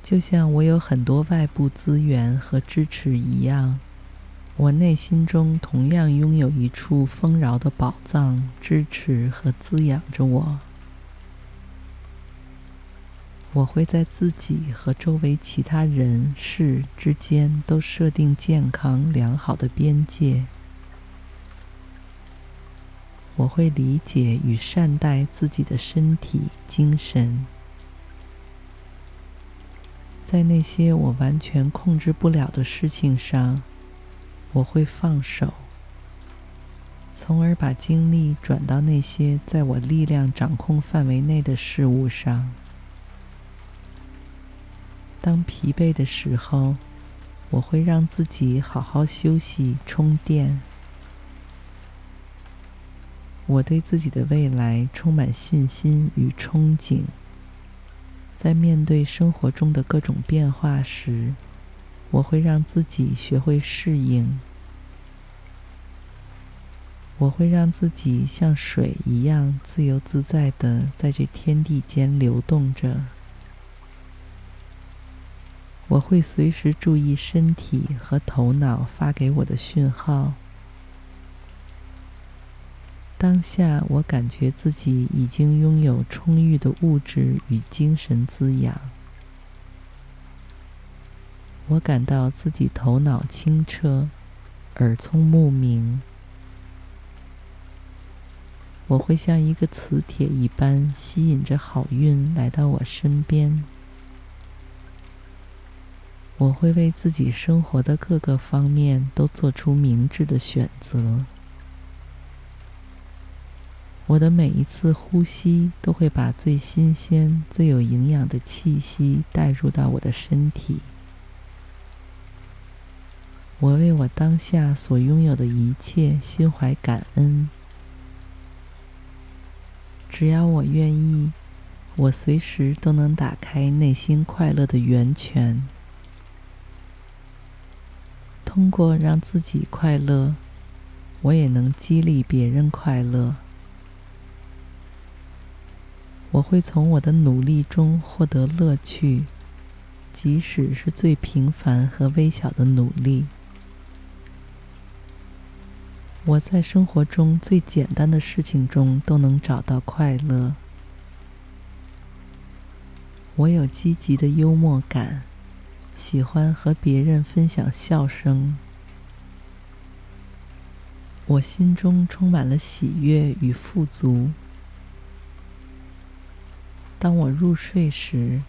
就像我有很多外部资源和支持一样，我内心中同样拥有一处丰饶的宝藏，支持和滋养着我。我会在自己和周围其他人事之间都设定健康良好的边界。我会理解与善待自己的身体、精神。在那些我完全控制不了的事情上，我会放手，从而把精力转到那些在我力量掌控范围内的事物上。当疲惫的时候，我会让自己好好休息、充电。我对自己的未来充满信心与憧憬。在面对生活中的各种变化时，我会让自己学会适应。我会让自己像水一样自由自在地在这天地间流动着。我会随时注意身体和头脑发给我的讯号。当下，我感觉自己已经拥有充裕的物质与精神滋养。我感到自己头脑清澈，耳聪目明。我会像一个磁铁一般吸引着好运来到我身边。我会为自己生活的各个方面都做出明智的选择。我的每一次呼吸都会把最新鲜、最有营养的气息带入到我的身体。我为我当下所拥有的一切心怀感恩。只要我愿意，我随时都能打开内心快乐的源泉。通过让自己快乐，我也能激励别人快乐。我会从我的努力中获得乐趣，即使是最平凡和微小的努力。我在生活中最简单的事情中都能找到快乐。我有积极的幽默感。喜欢和别人分享笑声，我心中充满了喜悦与富足。当我入睡时，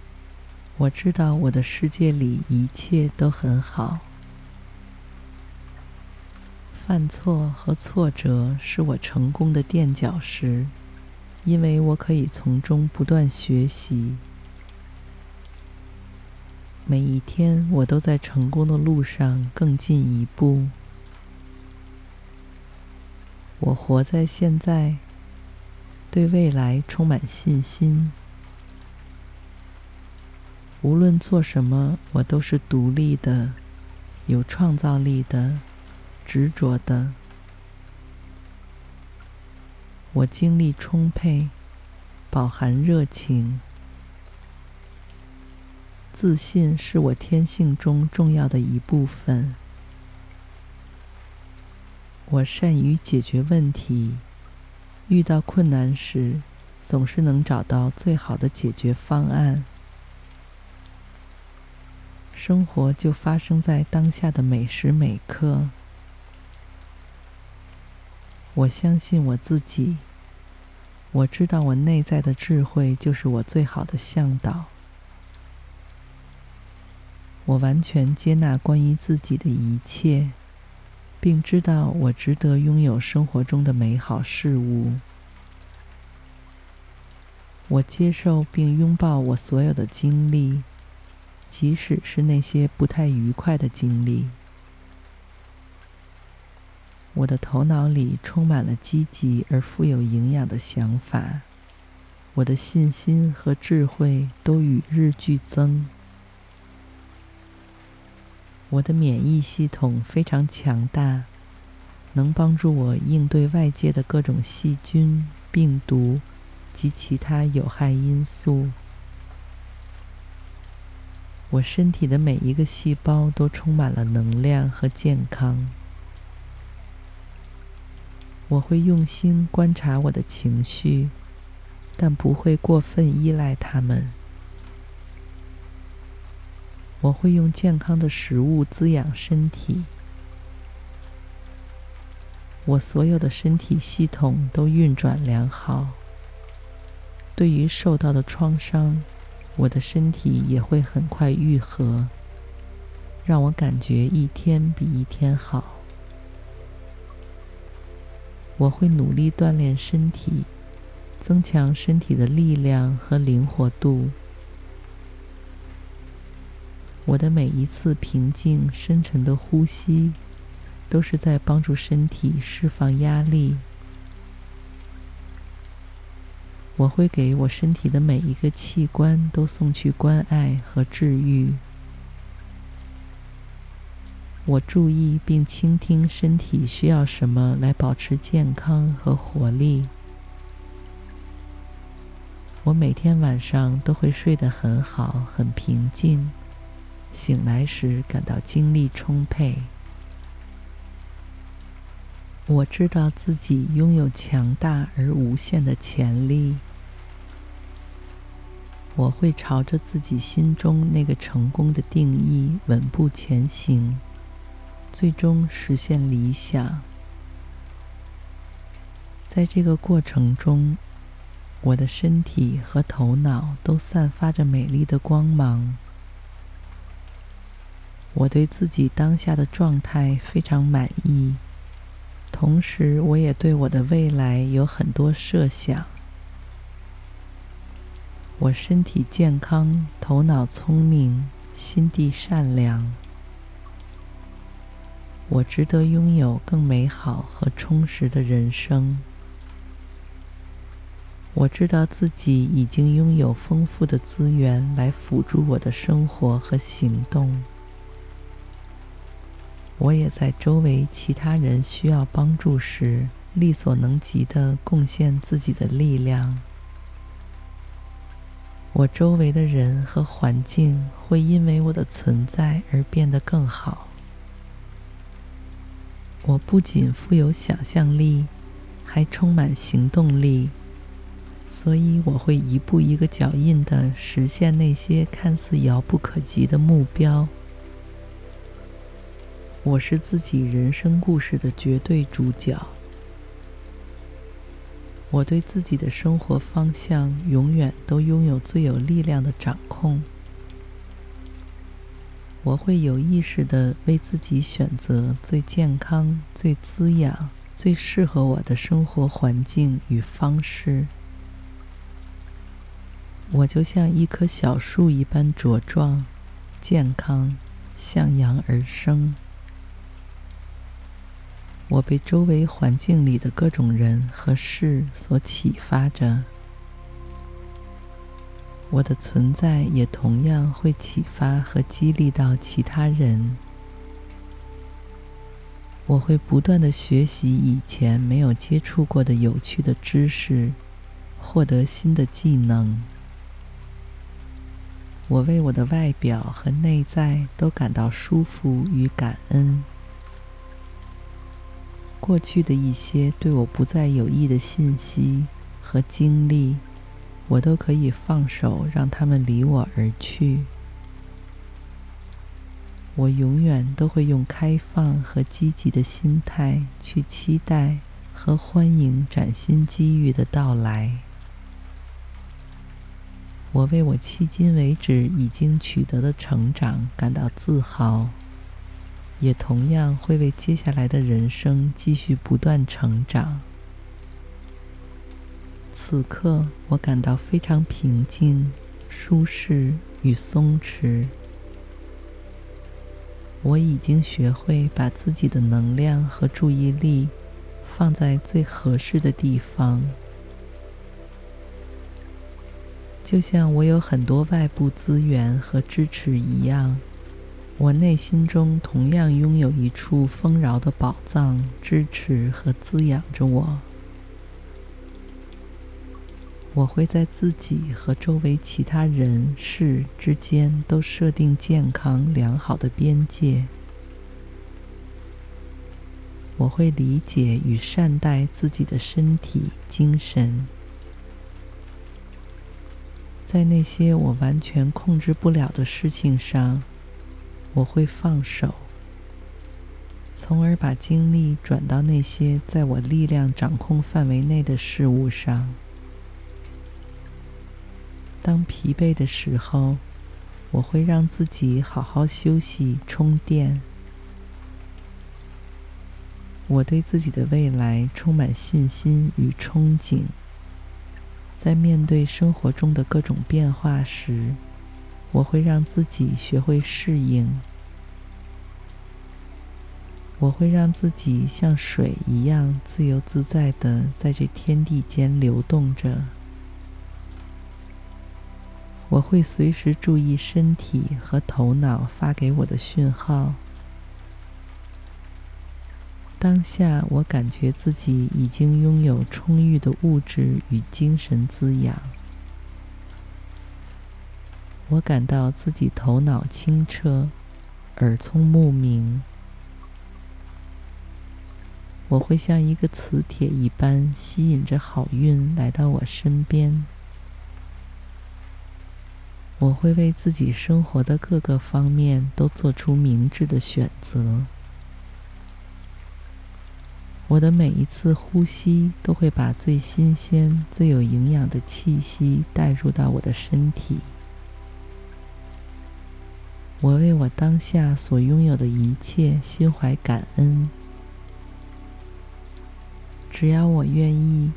我知道我的世界里一切都很好。犯错和挫折是我成功的垫脚石，因为我可以从中不断学习。每一天，我都在成功的路上更进一步。我活在现在，对未来充满信心。无论做什么，我都是独立的、有创造力的、执着的。我精力充沛，饱含热情。自信是我天性中重要的一部分。我善于解决问题，遇到困难时，总是能找到最好的解决方案。生活就发生在当下的每时每刻。我相信我自己，我知道我内在的智慧就是我最好的向导。我完全接纳关于自己的一切，并知道我值得拥有生活中的美好事物。我接受并拥抱我所有的经历，即使是那些不太愉快的经历。我的头脑里充满了积极而富有营养的想法，我的信心和智慧都与日俱增。我的免疫系统非常强大，能帮助我应对外界的各种细菌、病毒及其他有害因素。我身体的每一个细胞都充满了能量和健康。我会用心观察我的情绪，但不会过分依赖他们。我会用健康的食物滋养身体。我所有的身体系统都运转良好。对于受到的创伤，我的身体也会很快愈合，让我感觉一天比一天好。我会努力锻炼身体，增强身体的力量和灵活度。我的每一次平静、深沉的呼吸，都是在帮助身体释放压力。我会给我身体的每一个器官都送去关爱和治愈。我注意并倾听身体需要什么来保持健康和活力。我每天晚上都会睡得很好，很平静，醒来时感到精力充沛。我知道自己拥有强大而无限的潜力。我会朝着自己心中那个成功的定义稳步前行，最终实现理想。在这个过程中，我的身体和头脑都散发着美丽的光芒。我对自己当下的状态非常满意。同时，我也对我的未来有很多设想。我身体健康，头脑聪明，心地善良。我值得拥有更美好和充实的人生。我知道自己已经拥有丰富的资源来辅助我的生活和行动。我也在周围其他人需要帮助时，力所能及的贡献自己的力量。我周围的人和环境会因为我的存在而变得更好。我不仅富有想象力，还充满行动力，所以我会一步一个脚印地实现那些看似遥不可及的目标。我是自己人生故事的绝对主角。我对自己的生活方向永远都拥有最有力量的掌控。我会有意识地为自己选择最健康、最滋养、最适合我的生活环境与方式。我就像一棵小树一般茁壮、健康、向阳而生。我被周围环境里的各种人和事所启发着，我的存在也同样会启发和激励到其他人。我会不断地学习以前没有接触过的有趣的知识，获得新的技能。我为我的外表和内在都感到舒服与感恩。过去的一些对我不再有益的信息和经历，我都可以放手，让他们离我而去。我永远都会用开放和积极的心态去期待和欢迎崭新机遇的到来。我为我迄今为止已经取得的成长感到自豪。也同样会为接下来的人生继续不断成长。此刻，我感到非常平静、舒适与松弛。我已经学会把自己的能量和注意力放在最合适的地方，就像我有很多外部资源和支持一样。我内心中同样拥有一处丰饶的宝藏，支持和滋养着我。我会在自己和周围其他人事之间都设定健康良好的边界。我会理解与善待自己的身体、精神。在那些我完全控制不了的事情上，我会放手，从而把精力转到那些在我力量掌控范围内的事物上。当疲惫的时候，我会让自己好好休息、充电。我对自己的未来充满信心与憧憬。在面对生活中的各种变化时，我会让自己学会适应。我会让自己像水一样自由自在地在这天地间流动着。我会随时注意身体和头脑发给我的讯号。当下，我感觉自己已经拥有充裕的物质与精神滋养。我感到自己头脑清澈，耳聪目明。我会像一个磁铁一般吸引着好运来到我身边。我会为自己生活的各个方面都做出明智的选择。我的每一次呼吸都会把最新鲜、最有营养的气息带入到我的身体。我为我当下所拥有的一切心怀感恩。只要我愿意，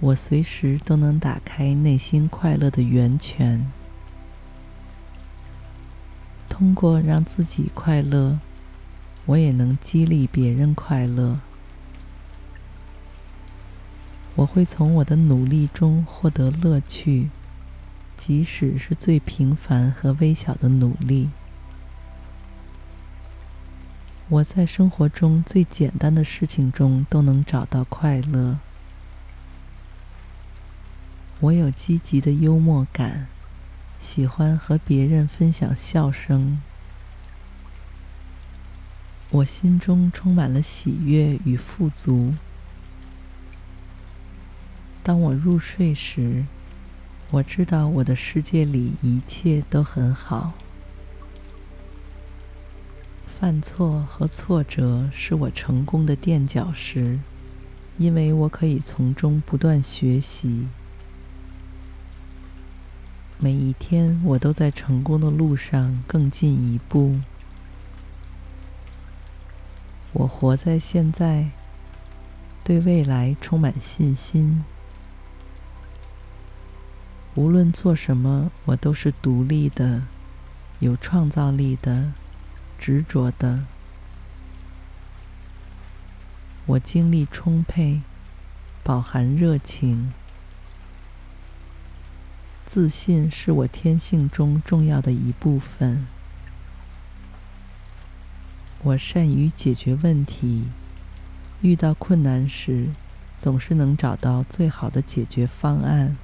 我随时都能打开内心快乐的源泉。通过让自己快乐，我也能激励别人快乐。我会从我的努力中获得乐趣，即使是最平凡和微小的努力。我在生活中最简单的事情中都能找到快乐。我有积极的幽默感。喜欢和别人分享笑声，我心中充满了喜悦与富足。当我入睡时，我知道我的世界里一切都很好。犯错和挫折是我成功的垫脚石，因为我可以从中不断学习。每一天，我都在成功的路上更进一步。我活在现在，对未来充满信心。无论做什么，我都是独立的、有创造力的、执着的。我精力充沛，饱含热情。自信是我天性中重要的一部分。我善于解决问题，遇到困难时，总是能找到最好的解决方案。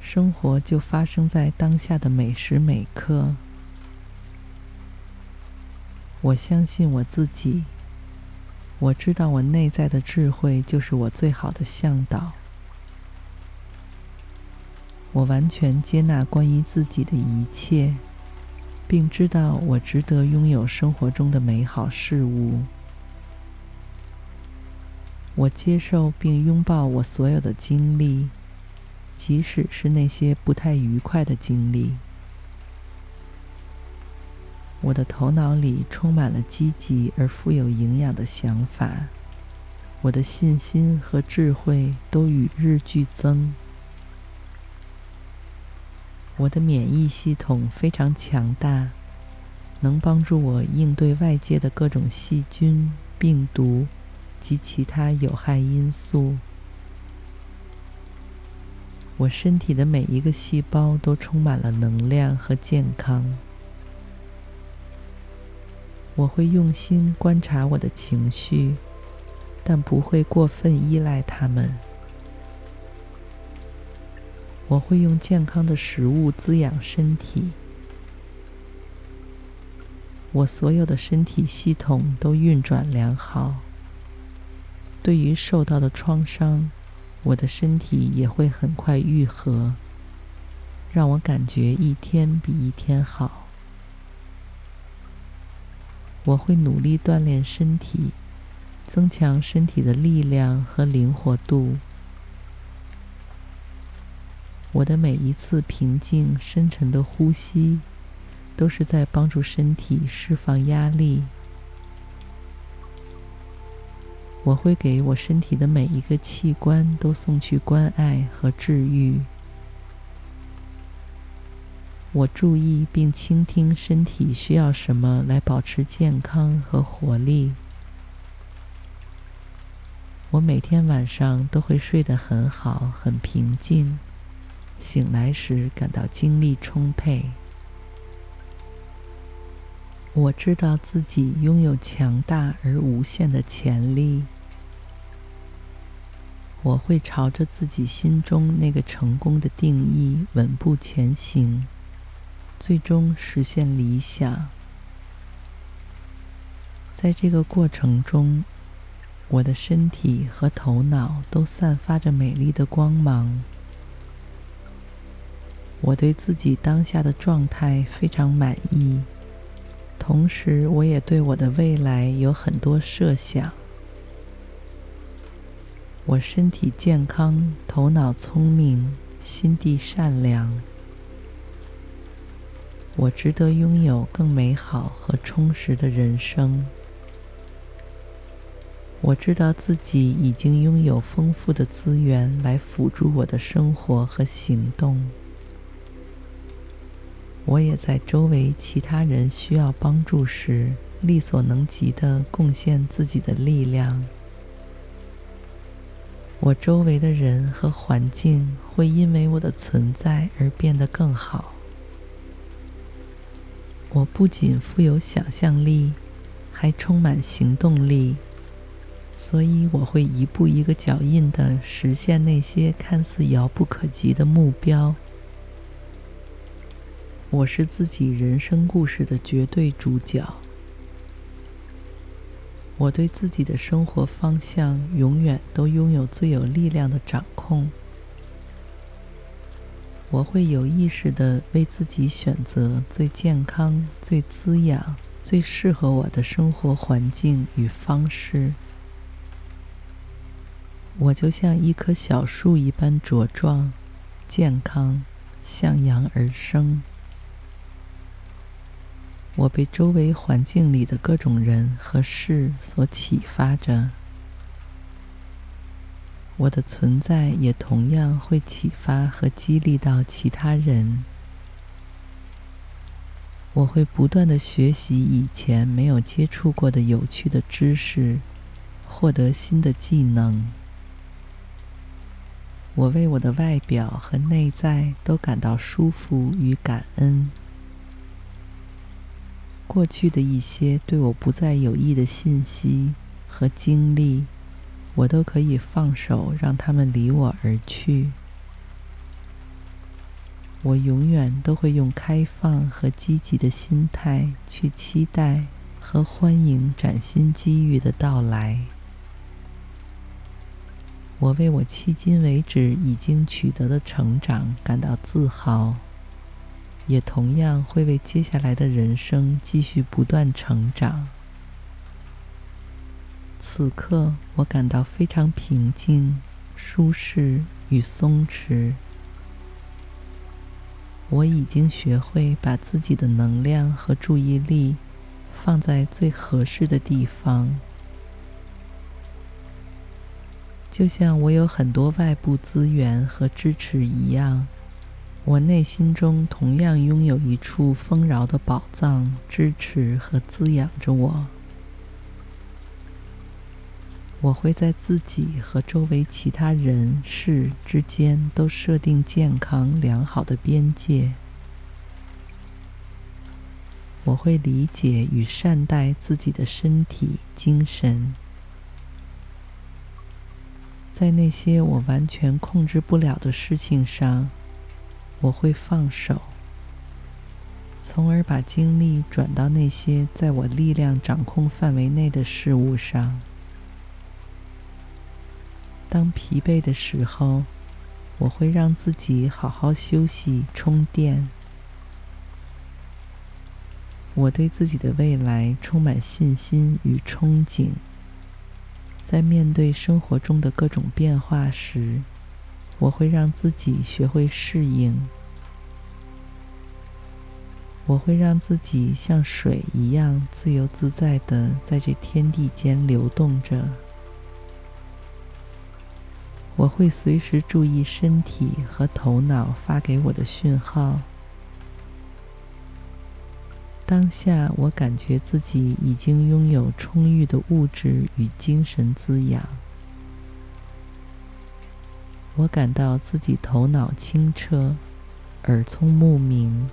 生活就发生在当下的每时每刻。我相信我自己，我知道我内在的智慧就是我最好的向导。我完全接纳关于自己的一切，并知道我值得拥有生活中的美好事物。我接受并拥抱我所有的经历，即使是那些不太愉快的经历。我的头脑里充满了积极而富有营养的想法，我的信心和智慧都与日俱增。我的免疫系统非常强大，能帮助我应对外界的各种细菌、病毒及其他有害因素。我身体的每一个细胞都充满了能量和健康。我会用心观察我的情绪，但不会过分依赖它们。我会用健康的食物滋养身体。我所有的身体系统都运转良好。对于受到的创伤，我的身体也会很快愈合，让我感觉一天比一天好。我会努力锻炼身体，增强身体的力量和灵活度。我的每一次平静、深沉的呼吸，都是在帮助身体释放压力。我会给我身体的每一个器官都送去关爱和治愈。我注意并倾听身体需要什么来保持健康和活力。我每天晚上都会睡得很好，很平静，醒来时感到精力充沛。我知道自己拥有强大而无限的潜力。我会朝着自己心中那个成功的定义稳步前行。最终实现理想。在这个过程中，我的身体和头脑都散发着美丽的光芒。我对自己当下的状态非常满意，同时我也对我的未来有很多设想。我身体健康，头脑聪明，心地善良。我值得拥有更美好和充实的人生。我知道自己已经拥有丰富的资源来辅助我的生活和行动。我也在周围其他人需要帮助时，力所能及的贡献自己的力量。我周围的人和环境会因为我的存在而变得更好。我不仅富有想象力，还充满行动力，所以我会一步一个脚印地实现那些看似遥不可及的目标。我是自己人生故事的绝对主角。我对自己的生活方向永远都拥有最有力量的掌控。我会有意识地为自己选择最健康、最滋养、最适合我的生活环境与方式。我就像一棵小树一般茁壮、健康、向阳而生。我被周围环境里的各种人和事所启发着。我的存在也同样会启发和激励到其他人。我会不断地学习以前没有接触过的有趣的知识，获得新的技能。我为我的外表和内在都感到舒服与感恩。过去的一些对我不再有益的信息和经历。我都可以放手，让他们离我而去。我永远都会用开放和积极的心态去期待和欢迎崭新机遇的到来。我为我迄今为止已经取得的成长感到自豪，也同样会为接下来的人生继续不断成长。此刻，我感到非常平静、舒适与松弛。我已经学会把自己的能量和注意力放在最合适的地方，就像我有很多外部资源和支持一样，我内心中同样拥有一处丰饶的宝藏，支持和滋养着我。我会在自己和周围其他人事之间都设定健康良好的边界。我会理解与善待自己的身体、精神。在那些我完全控制不了的事情上，我会放手，从而把精力转到那些在我力量掌控范围内的事物上。当疲惫的时候，我会让自己好好休息、充电。我对自己的未来充满信心与憧憬。在面对生活中的各种变化时，我会让自己学会适应。我会让自己像水一样自由自在地在这天地间流动着。我会随时注意身体和头脑发给我的讯号。当下，我感觉自己已经拥有充裕的物质与精神滋养。我感到自己头脑清澈，耳聪目明。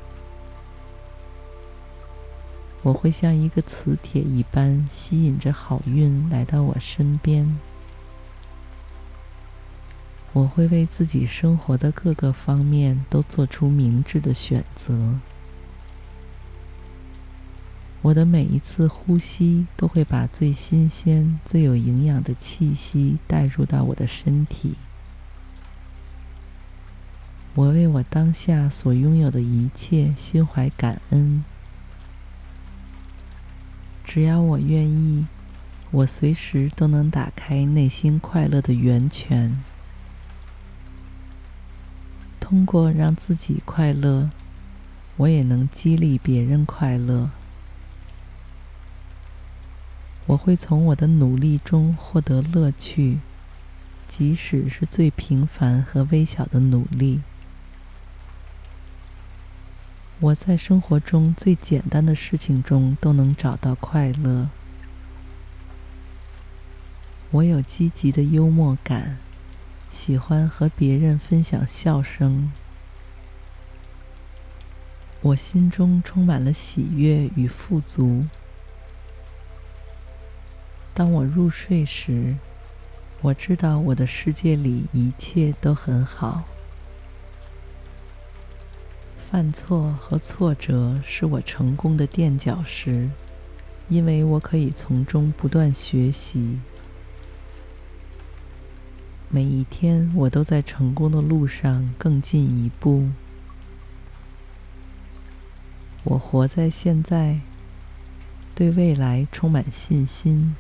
我会像一个磁铁一般吸引着好运来到我身边。我会为自己生活的各个方面都做出明智的选择。我的每一次呼吸都会把最新鲜、最有营养的气息带入到我的身体。我为我当下所拥有的一切心怀感恩。只要我愿意，我随时都能打开内心快乐的源泉。通过让自己快乐，我也能激励别人快乐。我会从我的努力中获得乐趣，即使是最平凡和微小的努力。我在生活中最简单的事情中都能找到快乐。我有积极的幽默感，喜欢和别人分享笑声。我心中充满了喜悦与富足。当我入睡时，我知道我的世界里一切都很好。犯错和挫折是我成功的垫脚石，因为我可以从中不断学习。每一天，我都在成功的路上更进一步。我活在现在，对未来充满信心。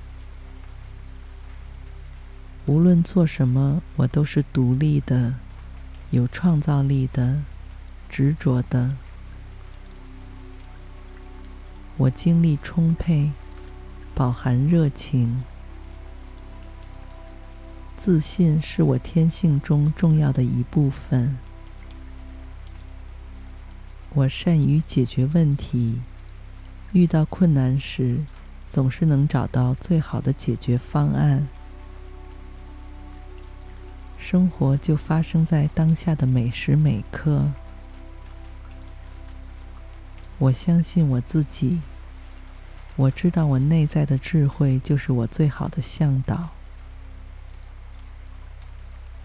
无论做什么，我都是独立的、有创造力的、执着的。我精力充沛，饱含热情。自信是我天性中重要的一部分。我善于解决问题，遇到困难时，总是能找到最好的解决方案。生活就发生在当下的每时每刻。我相信我自己，我知道我内在的智慧就是我最好的向导。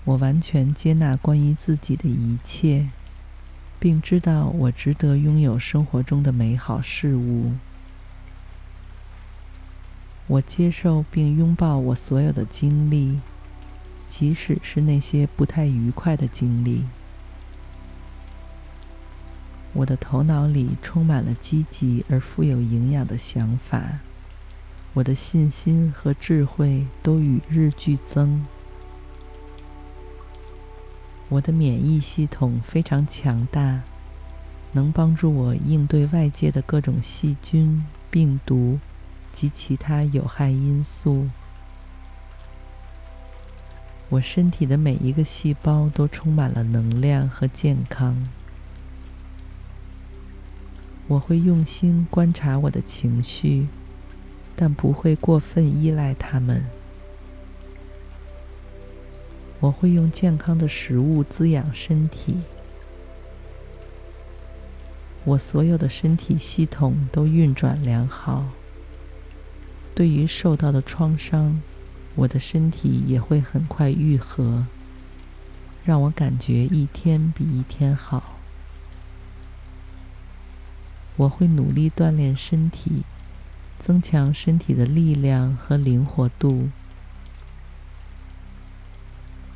我完全接纳关于自己的一切，并知道我值得拥有生活中的美好事物。我接受并拥抱我所有的经历。即使是那些不太愉快的经历，我的头脑里充满了积极而富有营养的想法，我的信心和智慧都与日俱增，我的免疫系统非常强大，能帮助我应对外界的各种细菌、病毒及其他有害因素。我身体的每一个细胞都充满了能量和健康。我会用心观察我的情绪，但不会过分依赖他们。我会用健康的食物滋养身体。我所有的身体系统都运转良好。对于受到的创伤，我的身体也会很快愈合，让我感觉一天比一天好。我会努力锻炼身体，增强身体的力量和灵活度。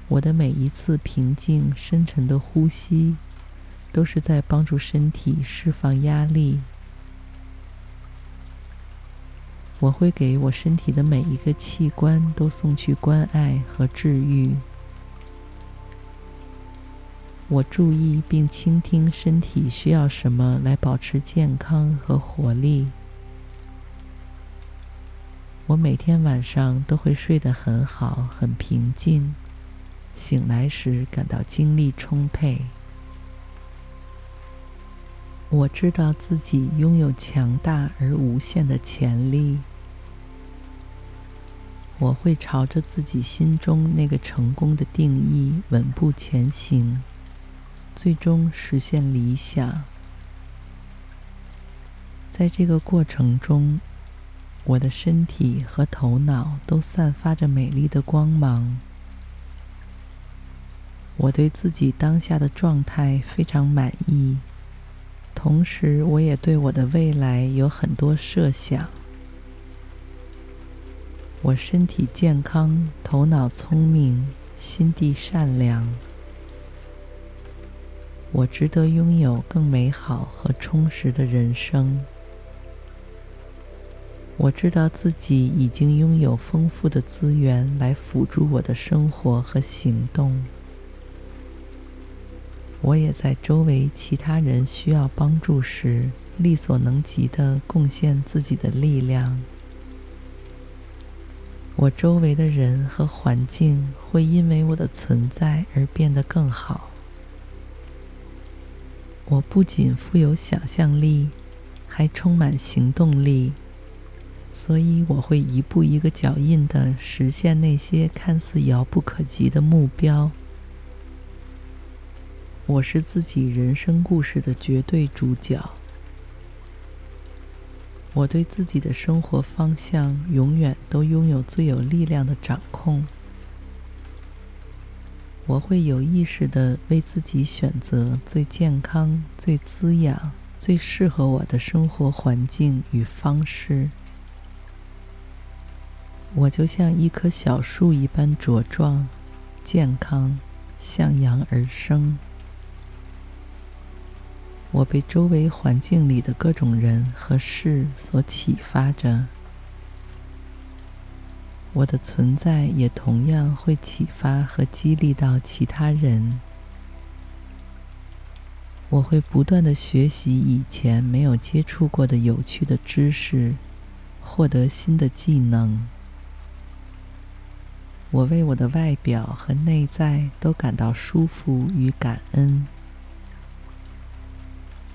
我的每一次平静、深沉的呼吸，都是在帮助身体释放压力。我会给我身体的每一个器官都送去关爱和治愈。我注意并倾听身体需要什么来保持健康和活力。我每天晚上都会睡得很好，很平静。醒来时感到精力充沛。我知道自己拥有强大而无限的潜力。我会朝着自己心中那个成功的定义稳步前行，最终实现理想。在这个过程中，我的身体和头脑都散发着美丽的光芒。我对自己当下的状态非常满意，同时我也对我的未来有很多设想。我身体健康，头脑聪明，心地善良。我值得拥有更美好和充实的人生。我知道自己已经拥有丰富的资源来辅助我的生活和行动。我也在周围其他人需要帮助时，力所能及的贡献自己的力量。我周围的人和环境会因为我的存在而变得更好。我不仅富有想象力，还充满行动力，所以我会一步一个脚印地实现那些看似遥不可及的目标。我是自己人生故事的绝对主角。我对自己的生活方向永远都拥有最有力量的掌控。我会有意识地为自己选择最健康、最滋养、最适合我的生活环境与方式。我就像一棵小树一般茁壮、健康、向阳而生。我被周围环境里的各种人和事所启发着，我的存在也同样会启发和激励到其他人。我会不断地学习以前没有接触过的有趣的知识，获得新的技能。我为我的外表和内在都感到舒服与感恩。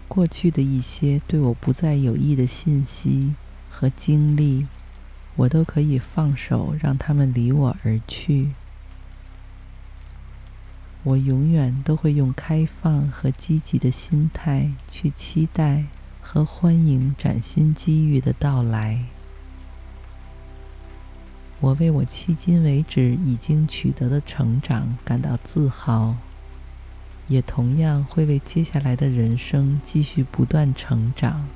过去的一些对我不再有益的信息和经历，我都可以放手，让他们离我而去。我永远都会用开放和积极的心态去期待和欢迎崭新机遇的到来。我为我迄今为止已经取得的成长感到自豪。也同样会为接下来的人生继续不断成长。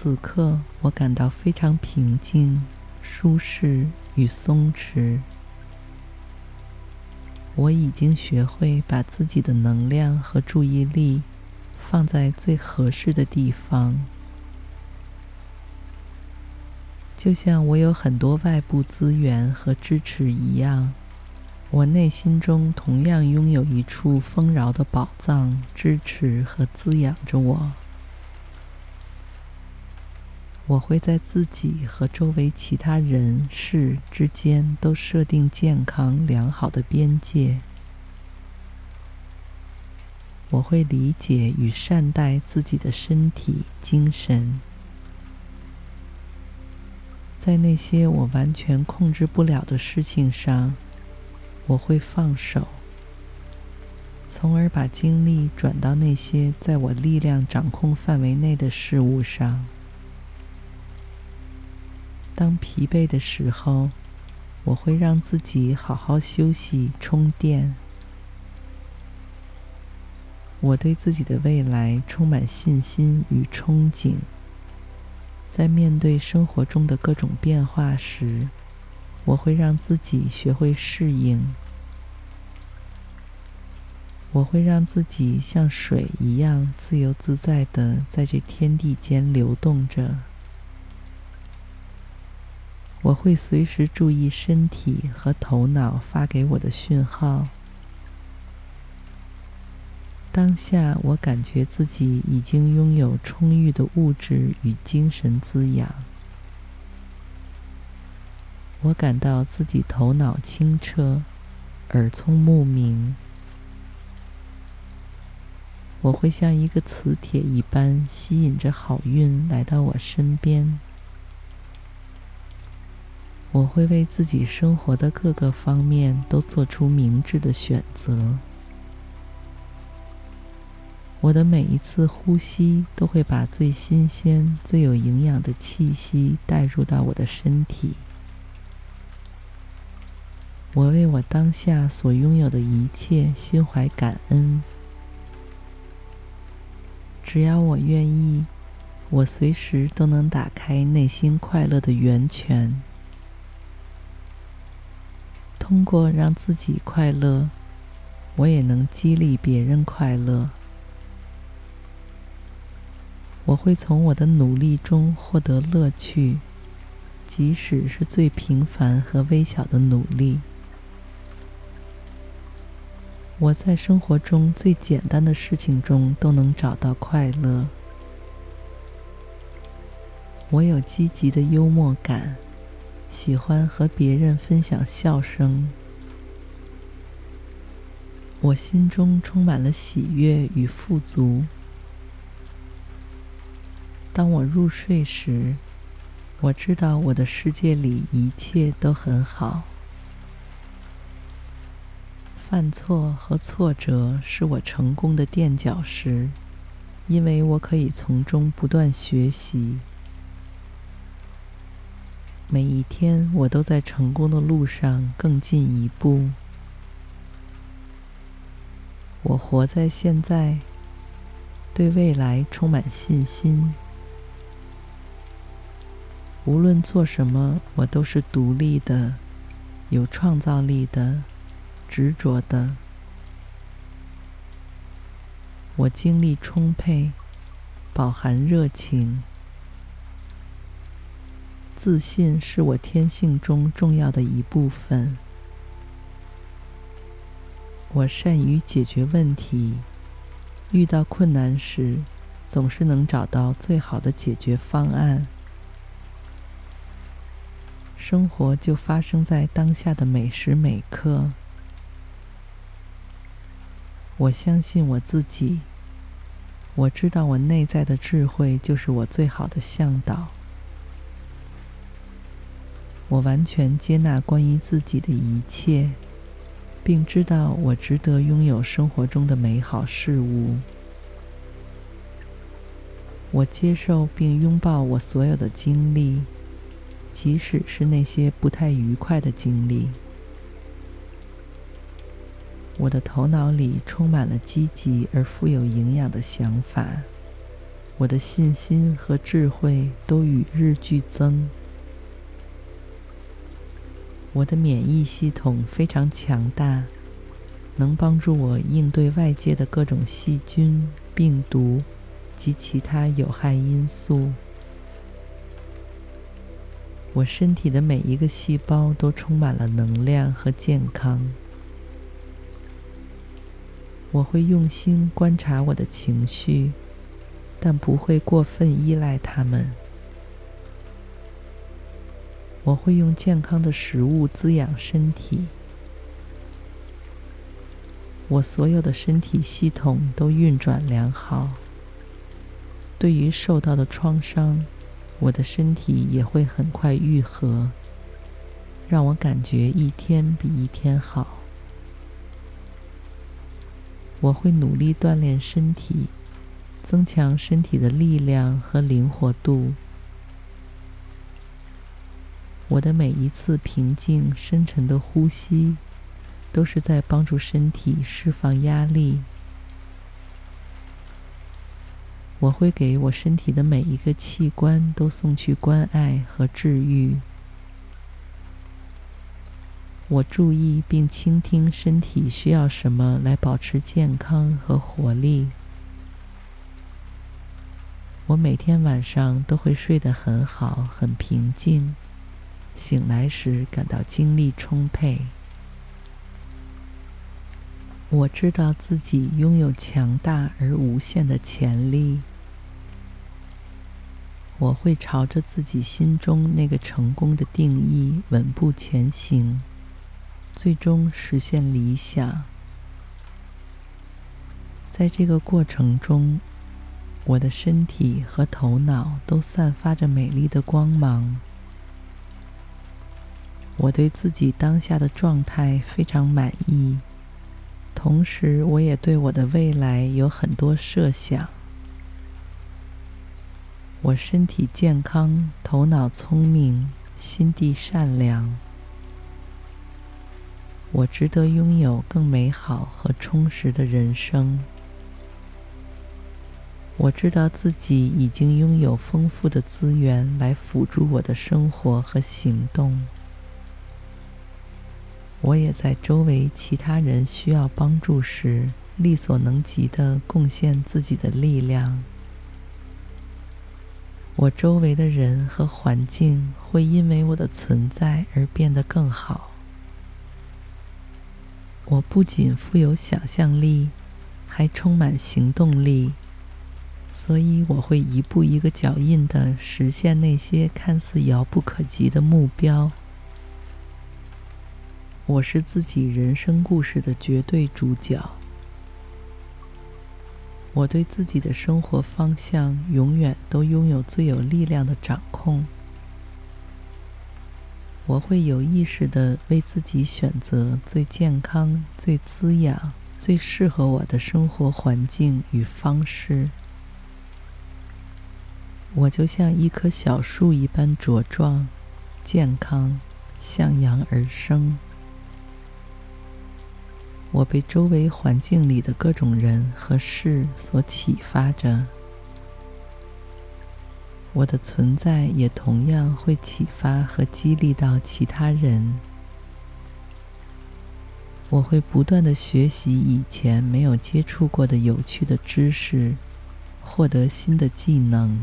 此刻，我感到非常平静、舒适与松弛。我已经学会把自己的能量和注意力放在最合适的地方，就像我有很多外部资源和支持一样。我内心中同样拥有一处丰饶的宝藏，支持和滋养着我。我会在自己和周围其他人事之间都设定健康良好的边界。我会理解与善待自己的身体、精神。在那些我完全控制不了的事情上，我会放手，从而把精力转到那些在我力量掌控范围内的事物上。当疲惫的时候，我会让自己好好休息、充电。我对自己的未来充满信心与憧憬。在面对生活中的各种变化时，我会让自己学会适应。我会让自己像水一样自由自在地在这天地间流动着。我会随时注意身体和头脑发给我的讯号。当下，我感觉自己已经拥有充裕的物质与精神滋养。我感到自己头脑清澈，耳聪目明。我会像一个磁铁一般吸引着好运来到我身边。我会为自己生活的各个方面都做出明智的选择。我的每一次呼吸都会把最新鲜、最有营养的气息带入到我的身体。我为我当下所拥有的一切心怀感恩。只要我愿意，我随时都能打开内心快乐的源泉。通过让自己快乐，我也能激励别人快乐。我会从我的努力中获得乐趣，即使是最平凡和微小的努力。我在生活中最简单的事情中都能找到快乐。我有积极的幽默感，喜欢和别人分享笑声。我心中充满了喜悦与富足。当我入睡时，我知道我的世界里一切都很好。犯错和挫折是我成功的垫脚石，因为我可以从中不断学习。每一天，我都在成功的路上更进一步。我活在现在，对未来充满信心。无论做什么，我都是独立的、有创造力的、执着的。我精力充沛，饱含热情。自信是我天性中重要的一部分。我善于解决问题，遇到困难时，总是能找到最好的解决方案。生活就发生在当下的每时每刻。我相信我自己，我知道我内在的智慧就是我最好的向导。我完全接纳关于自己的一切，并知道我值得拥有生活中的美好事物。我接受并拥抱我所有的经历。即使是那些不太愉快的经历，我的头脑里充满了积极而富有营养的想法，我的信心和智慧都与日俱增，我的免疫系统非常强大，能帮助我应对外界的各种细菌、病毒及其他有害因素。我身体的每一个细胞都充满了能量和健康。我会用心观察我的情绪，但不会过分依赖它们。我会用健康的食物滋养身体。我所有的身体系统都运转良好。对于受到的创伤，我的身体也会很快愈合，让我感觉一天比一天好。我会努力锻炼身体，增强身体的力量和灵活度。我的每一次平静、深沉的呼吸，都是在帮助身体释放压力。我会给我身体的每一个器官都送去关爱和治愈。我注意并倾听身体需要什么来保持健康和活力。我每天晚上都会睡得很好，很平静。醒来时感到精力充沛。我知道自己拥有强大而无限的潜力。我会朝着自己心中那个成功的定义稳步前行，最终实现理想。在这个过程中，我的身体和头脑都散发着美丽的光芒。我对自己当下的状态非常满意，同时我也对我的未来有很多设想。我身体健康，头脑聪明，心地善良。我值得拥有更美好和充实的人生。我知道自己已经拥有丰富的资源来辅助我的生活和行动。我也在周围其他人需要帮助时，力所能及地贡献自己的力量。我周围的人和环境会因为我的存在而变得更好。我不仅富有想象力，还充满行动力，所以我会一步一个脚印地实现那些看似遥不可及的目标。我是自己人生故事的绝对主角。我对自己的生活方向永远都拥有最有力量的掌控。我会有意识地为自己选择最健康、最滋养、最适合我的生活环境与方式。我就像一棵小树一般茁壮、健康、向阳而生。我被周围环境里的各种人和事所启发着，我的存在也同样会启发和激励到其他人。我会不断地学习以前没有接触过的有趣的知识，获得新的技能。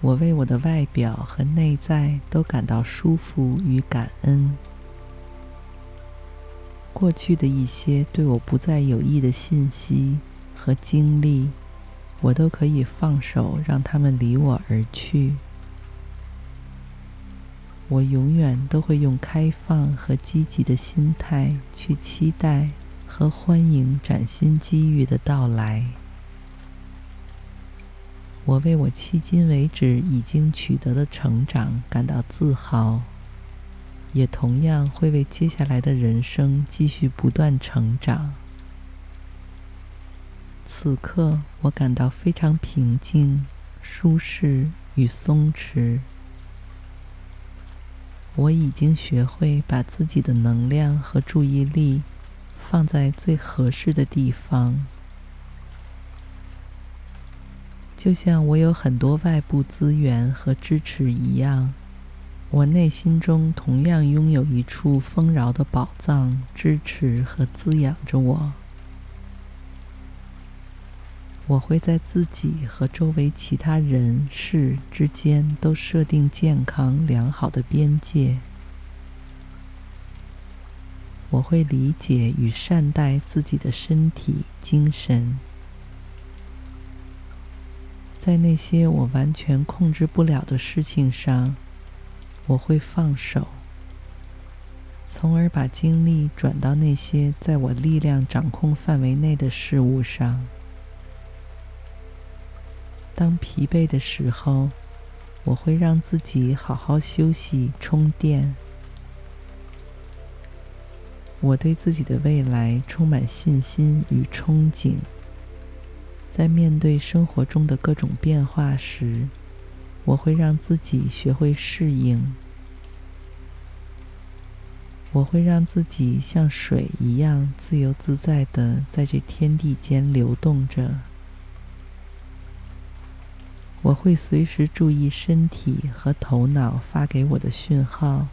我为我的外表和内在都感到舒服与感恩。过去的一些对我不再有益的信息和经历，我都可以放手，让他们离我而去。我永远都会用开放和积极的心态去期待和欢迎崭新机遇的到来。我为我迄今为止已经取得的成长感到自豪。也同样会为接下来的人生继续不断成长。此刻，我感到非常平静、舒适与松弛。我已经学会把自己的能量和注意力放在最合适的地方，就像我有很多外部资源和支持一样。我内心中同样拥有一处丰饶的宝藏，支持和滋养着我。我会在自己和周围其他人事之间都设定健康良好的边界。我会理解与善待自己的身体、精神。在那些我完全控制不了的事情上，我会放手，从而把精力转到那些在我力量掌控范围内的事物上。当疲惫的时候，我会让自己好好休息、充电。我对自己的未来充满信心与憧憬。在面对生活中的各种变化时，我会让自己学会适应。我会让自己像水一样自由自在地在这天地间流动着。我会随时注意身体和头脑发给我的讯号。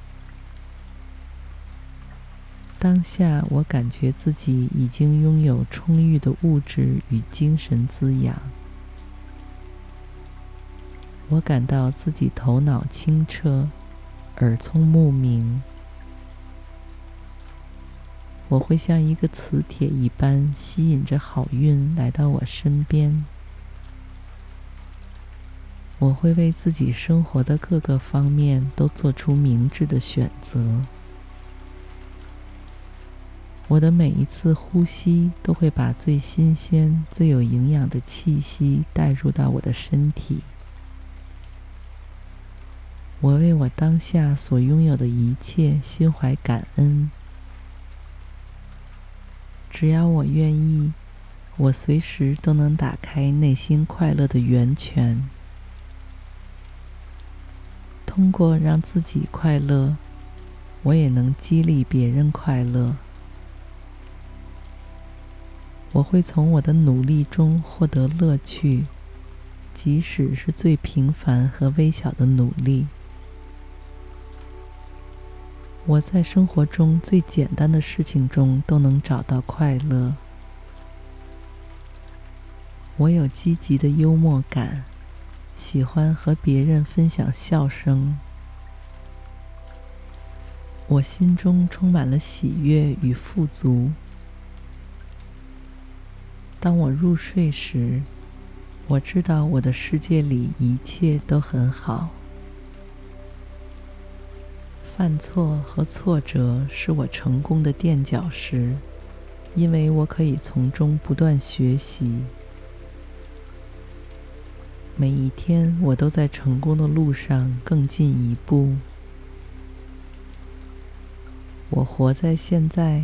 当下，我感觉自己已经拥有充裕的物质与精神滋养。我感到自己头脑清澈，耳聪目明。我会像一个磁铁一般吸引着好运来到我身边。我会为自己生活的各个方面都做出明智的选择。我的每一次呼吸都会把最新鲜、最有营养的气息带入到我的身体。我为我当下所拥有的一切心怀感恩。只要我愿意，我随时都能打开内心快乐的源泉。通过让自己快乐，我也能激励别人快乐。我会从我的努力中获得乐趣，即使是最平凡和微小的努力。我在生活中最简单的事情中都能找到快乐。我有积极的幽默感，喜欢和别人分享笑声。我心中充满了喜悦与富足。当我入睡时，我知道我的世界里一切都很好。犯错和挫折是我成功的垫脚石，因为我可以从中不断学习。每一天，我都在成功的路上更进一步。我活在现在，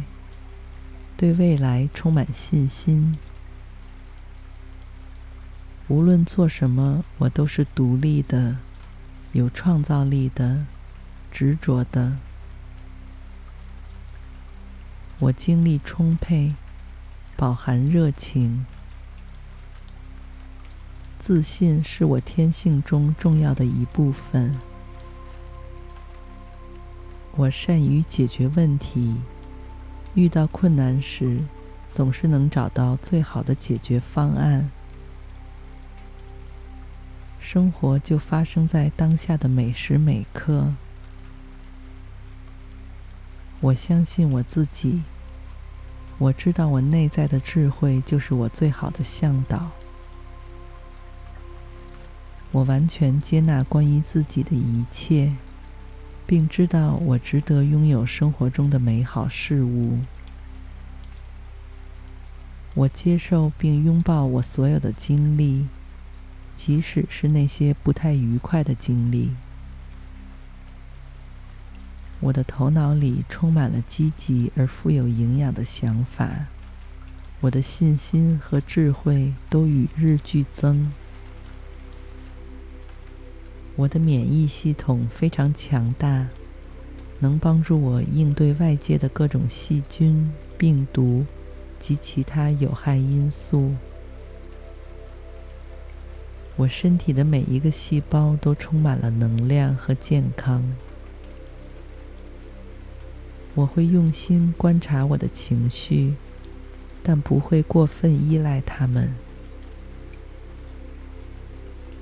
对未来充满信心。无论做什么，我都是独立的，有创造力的，执着的。我精力充沛，饱含热情。自信是我天性中重要的一部分。我善于解决问题，遇到困难时，总是能找到最好的解决方案。生活就发生在当下的每时每刻。我相信我自己，我知道我内在的智慧就是我最好的向导。我完全接纳关于自己的一切，并知道我值得拥有生活中的美好事物。我接受并拥抱我所有的经历。即使是那些不太愉快的经历，我的头脑里充满了积极而富有营养的想法，我的信心和智慧都与日俱增，我的免疫系统非常强大，能帮助我应对外界的各种细菌、病毒及其他有害因素。我身体的每一个细胞都充满了能量和健康。我会用心观察我的情绪，但不会过分依赖他们。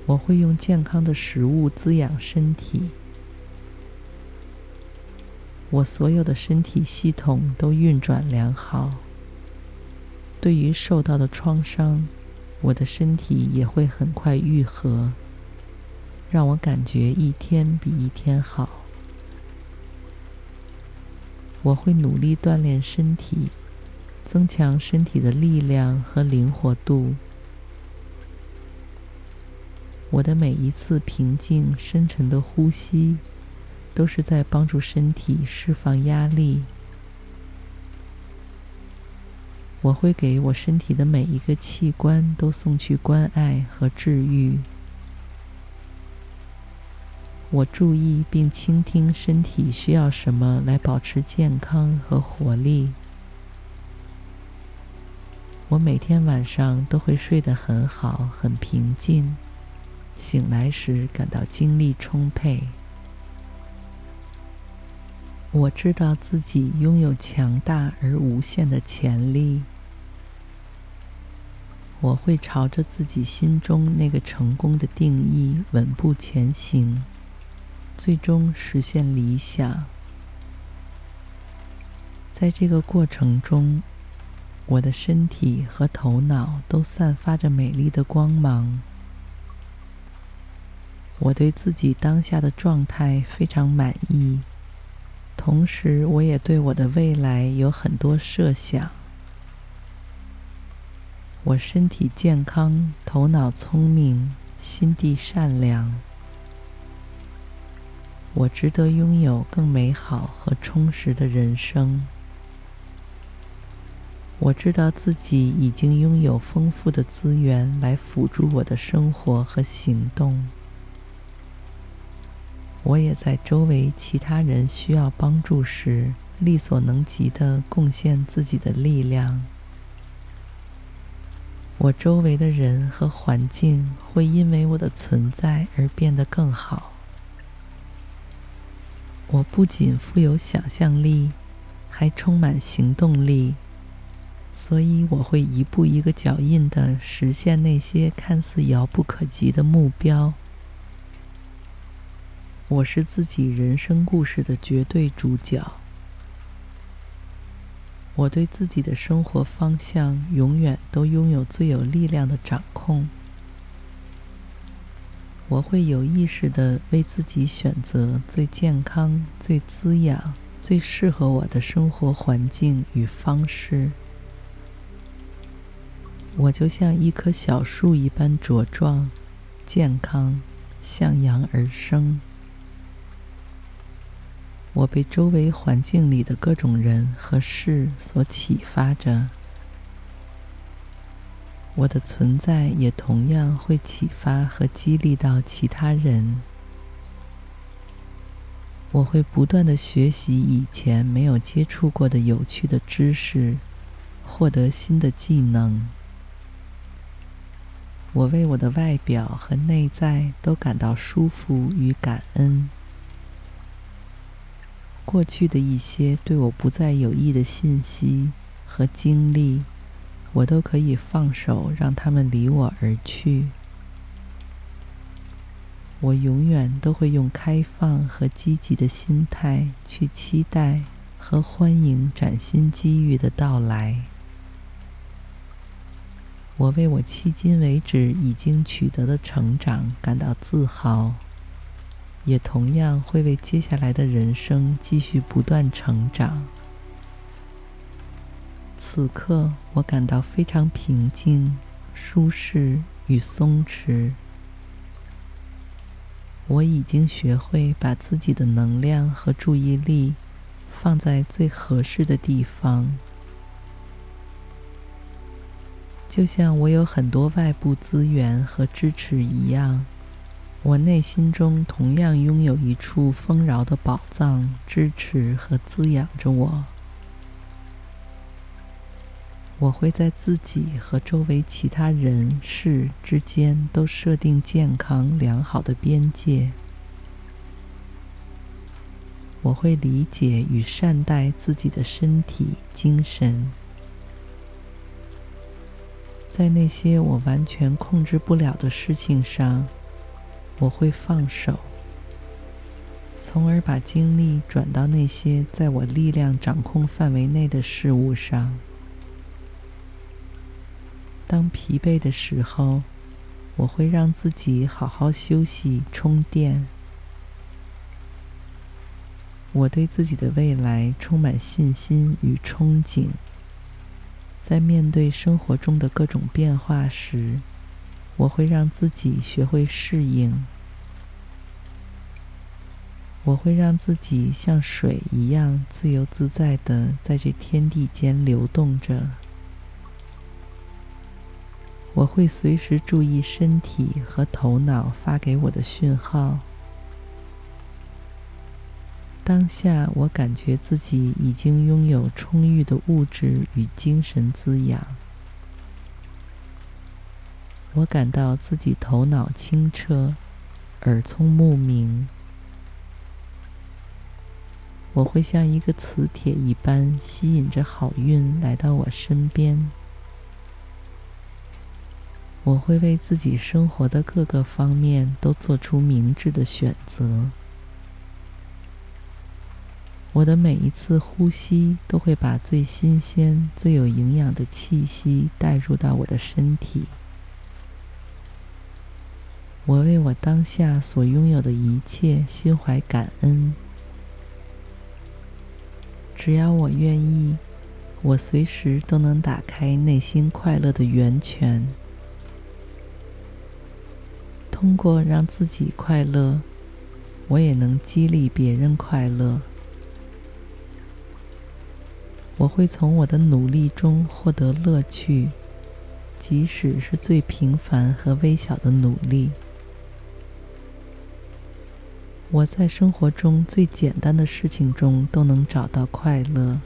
我会用健康的食物滋养身体。我所有的身体系统都运转良好。对于受到的创伤，我的身体也会很快愈合，让我感觉一天比一天好。我会努力锻炼身体，增强身体的力量和灵活度。我的每一次平静深沉的呼吸，都是在帮助身体释放压力。我会给我身体的每一个器官都送去关爱和治愈。我注意并倾听身体需要什么来保持健康和活力。我每天晚上都会睡得很好，很平静，醒来时感到精力充沛。我知道自己拥有强大而无限的潜力。我会朝着自己心中那个成功的定义稳步前行，最终实现理想。在这个过程中，我的身体和头脑都散发着美丽的光芒。我对自己当下的状态非常满意，同时我也对我的未来有很多设想。我身体健康，头脑聪明，心地善良。我值得拥有更美好和充实的人生。我知道自己已经拥有丰富的资源来辅助我的生活和行动。我也在周围其他人需要帮助时，力所能及的贡献自己的力量。我周围的人和环境会因为我的存在而变得更好。我不仅富有想象力，还充满行动力。所以我会一步一个脚印地实现那些看似遥不可及的目标。我是自己人生故事的绝对主角。我对自己的生活方向永远都拥有最有力量的掌控。我会有意识地为自己选择最健康、最滋养、最适合我的生活环境与方式。我就像一棵小树一般茁壮、健康、向阳而生。我被周围环境里的各种人和事所启发着，我的存在也同样会启发和激励到其他人。我会不断地学习以前没有接触过的有趣的知识，获得新的技能。我为我的外表和内在都感到舒服与感恩。过去的一些对我不再有益的信息和经历，我都可以放手，让他们离我而去。我永远都会用开放和积极的心态去期待和欢迎崭新机遇的到来。我为我迄今为止已经取得的成长感到自豪，也同样会为接下来的人生继续不断成长。此刻，我感到非常平静、舒适与松弛。我已经学会把自己的能量和注意力放在最合适的地方。就像我有很多外部资源和支持一样，我内心中同样拥有一处丰饶的宝藏，支持和滋养着我。我会在自己和周围其他人事之间都设定健康良好的边界。我会理解与善待自己的身体、精神。在那些我完全控制不了的事情上，我会放手，从而把精力转到那些在我力量掌控范围内的事物上。当疲惫的时候，我会让自己好好休息、充电。我对自己的未来充满信心与憧憬。在面对生活中的各种变化时，我会让自己学会适应。我会让自己像水一样自由自在地在这天地间流动着，我会随时注意身体和头脑发给我的讯号。当下，我感觉自己已经拥有充裕的物质与精神滋养。我感到自己头脑清澈，耳聪目明。我会像一个磁铁一般吸引着好运来到我身边。我会为自己生活的各个方面都做出明智的选择。我的每一次呼吸都会把最新鲜、最有营养的气息带入到我的身体。我为我当下所拥有的一切心怀感恩。只要我愿意，我随时都能打开内心快乐的源泉。通过让自己快乐，我也能激励别人快乐。我会从我的努力中获得乐趣，即使是最平凡和微小的努力。我在生活中最简单的事情中都能找到快乐。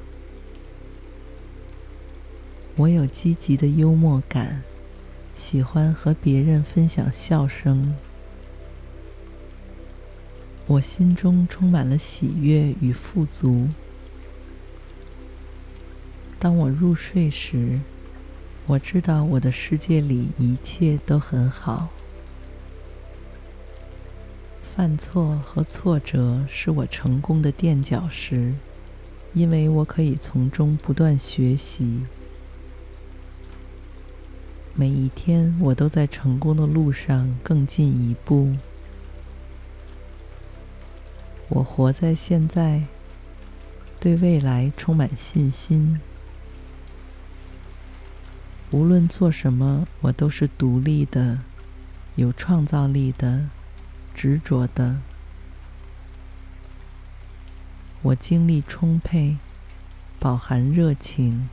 我有积极的幽默感。喜欢和别人分享笑声，我心中充满了喜悦与富足。当我入睡时，我知道我的世界里一切都很好。犯错和挫折是我成功的垫脚石，因为我可以从中不断学习。每一天，我都在成功的路上更进一步。我活在现在，对未来充满信心。无论做什么，我都是独立的、有创造力的、执着的。我精力充沛，饱含热情。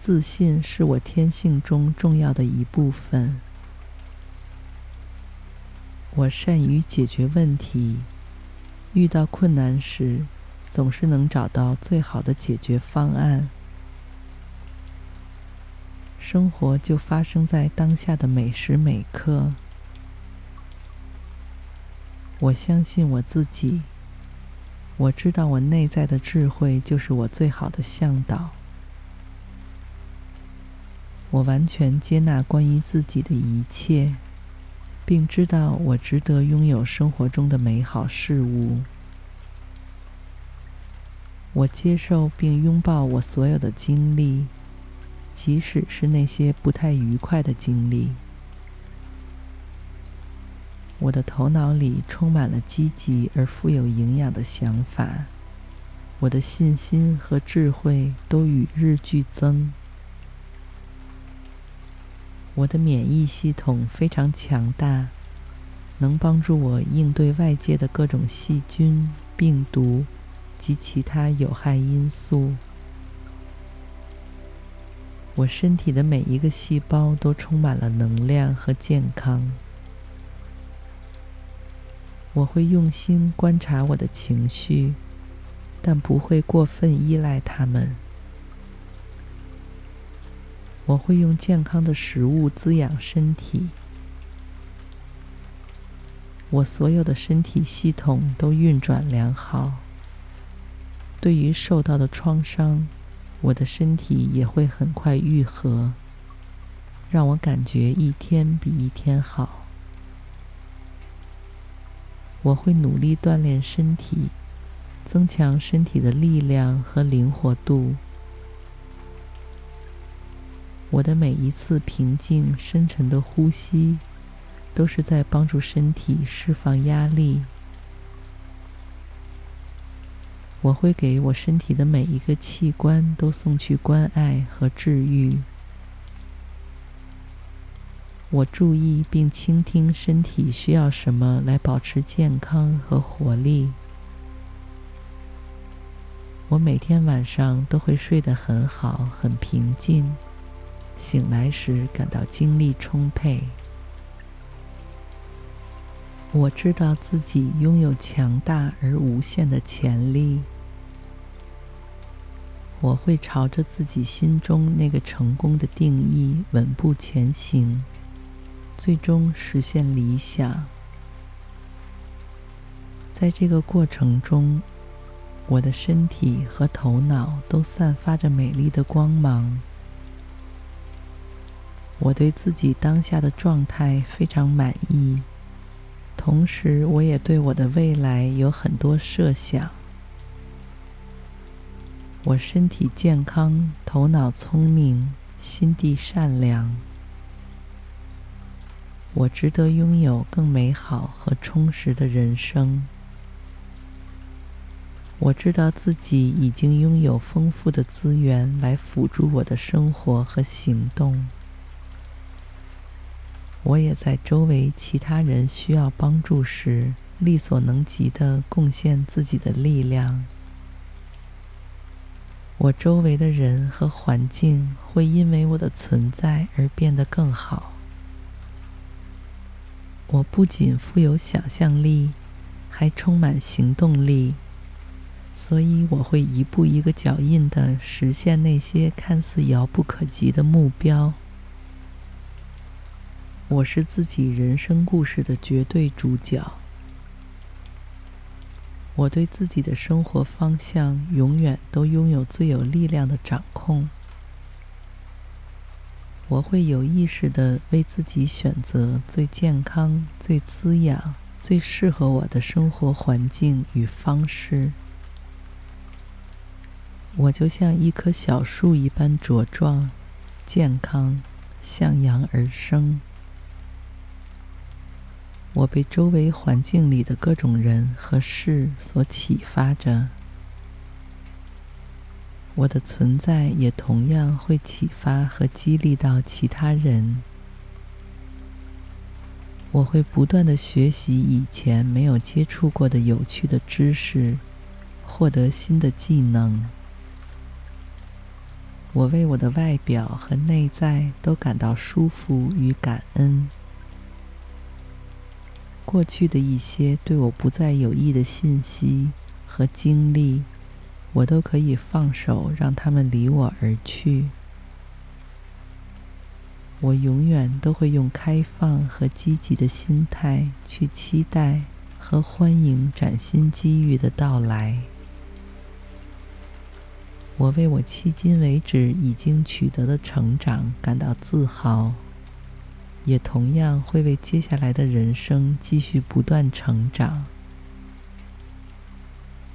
自信是我天性中重要的一部分。我善于解决问题，遇到困难时，总是能找到最好的解决方案。生活就发生在当下的每时每刻。我相信我自己，我知道我内在的智慧就是我最好的向导。我完全接纳关于自己的一切，并知道我值得拥有生活中的美好事物。我接受并拥抱我所有的经历，即使是那些不太愉快的经历。我的头脑里充满了积极而富有营养的想法，我的信心和智慧都与日俱增。我的免疫系统非常强大，能帮助我应对外界的各种细菌、病毒及其他有害因素。我身体的每一个细胞都充满了能量和健康。我会用心观察我的情绪，但不会过分依赖它们。我会用健康的食物滋养身体。我所有的身体系统都运转良好。对于受到的创伤，我的身体也会很快愈合，让我感觉一天比一天好。我会努力锻炼身体，增强身体的力量和灵活度。我的每一次平静、深沉的呼吸，都是在帮助身体释放压力。我会给我身体的每一个器官都送去关爱和治愈。我注意并倾听身体需要什么来保持健康和活力。我每天晚上都会睡得很好，很平静。醒来时感到精力充沛。我知道自己拥有强大而无限的潜力。我会朝着自己心中那个成功的定义稳步前行，最终实现理想。在这个过程中，我的身体和头脑都散发着美丽的光芒。我对自己当下的状态非常满意。同时，我也对我的未来有很多设想。我身体健康，头脑聪明，心地善良。我值得拥有更美好和充实的人生。我知道自己已经拥有丰富的资源来辅助我的生活和行动。我也在周围其他人需要帮助时，力所能及地贡献自己的力量。我周围的人和环境会因为我的存在而变得更好。我不仅富有想象力，还充满行动力，所以我会一步一个脚印地实现那些看似遥不可及的目标。我是自己人生故事的绝对主角。我对自己的生活方向永远都拥有最有力量的掌控。我会有意识地为自己选择最健康、最滋养、最适合我的生活环境与方式。我就像一棵小树一般茁壮、健康、向阳而生。我被周围环境里的各种人和事所启发着，我的存在也同样会启发和激励到其他人。我会不断地学习以前没有接触过的有趣的知识，获得新的技能。我为我的外表和内在都感到舒服与感恩。过去的一些对我不再有益的信息和经历，我都可以放手，让他们离我而去。我永远都会用开放和积极的心态去期待和欢迎崭新机遇的到来。我为我迄今为止已经取得的成长感到自豪。也同样会为接下来的人生继续不断成长。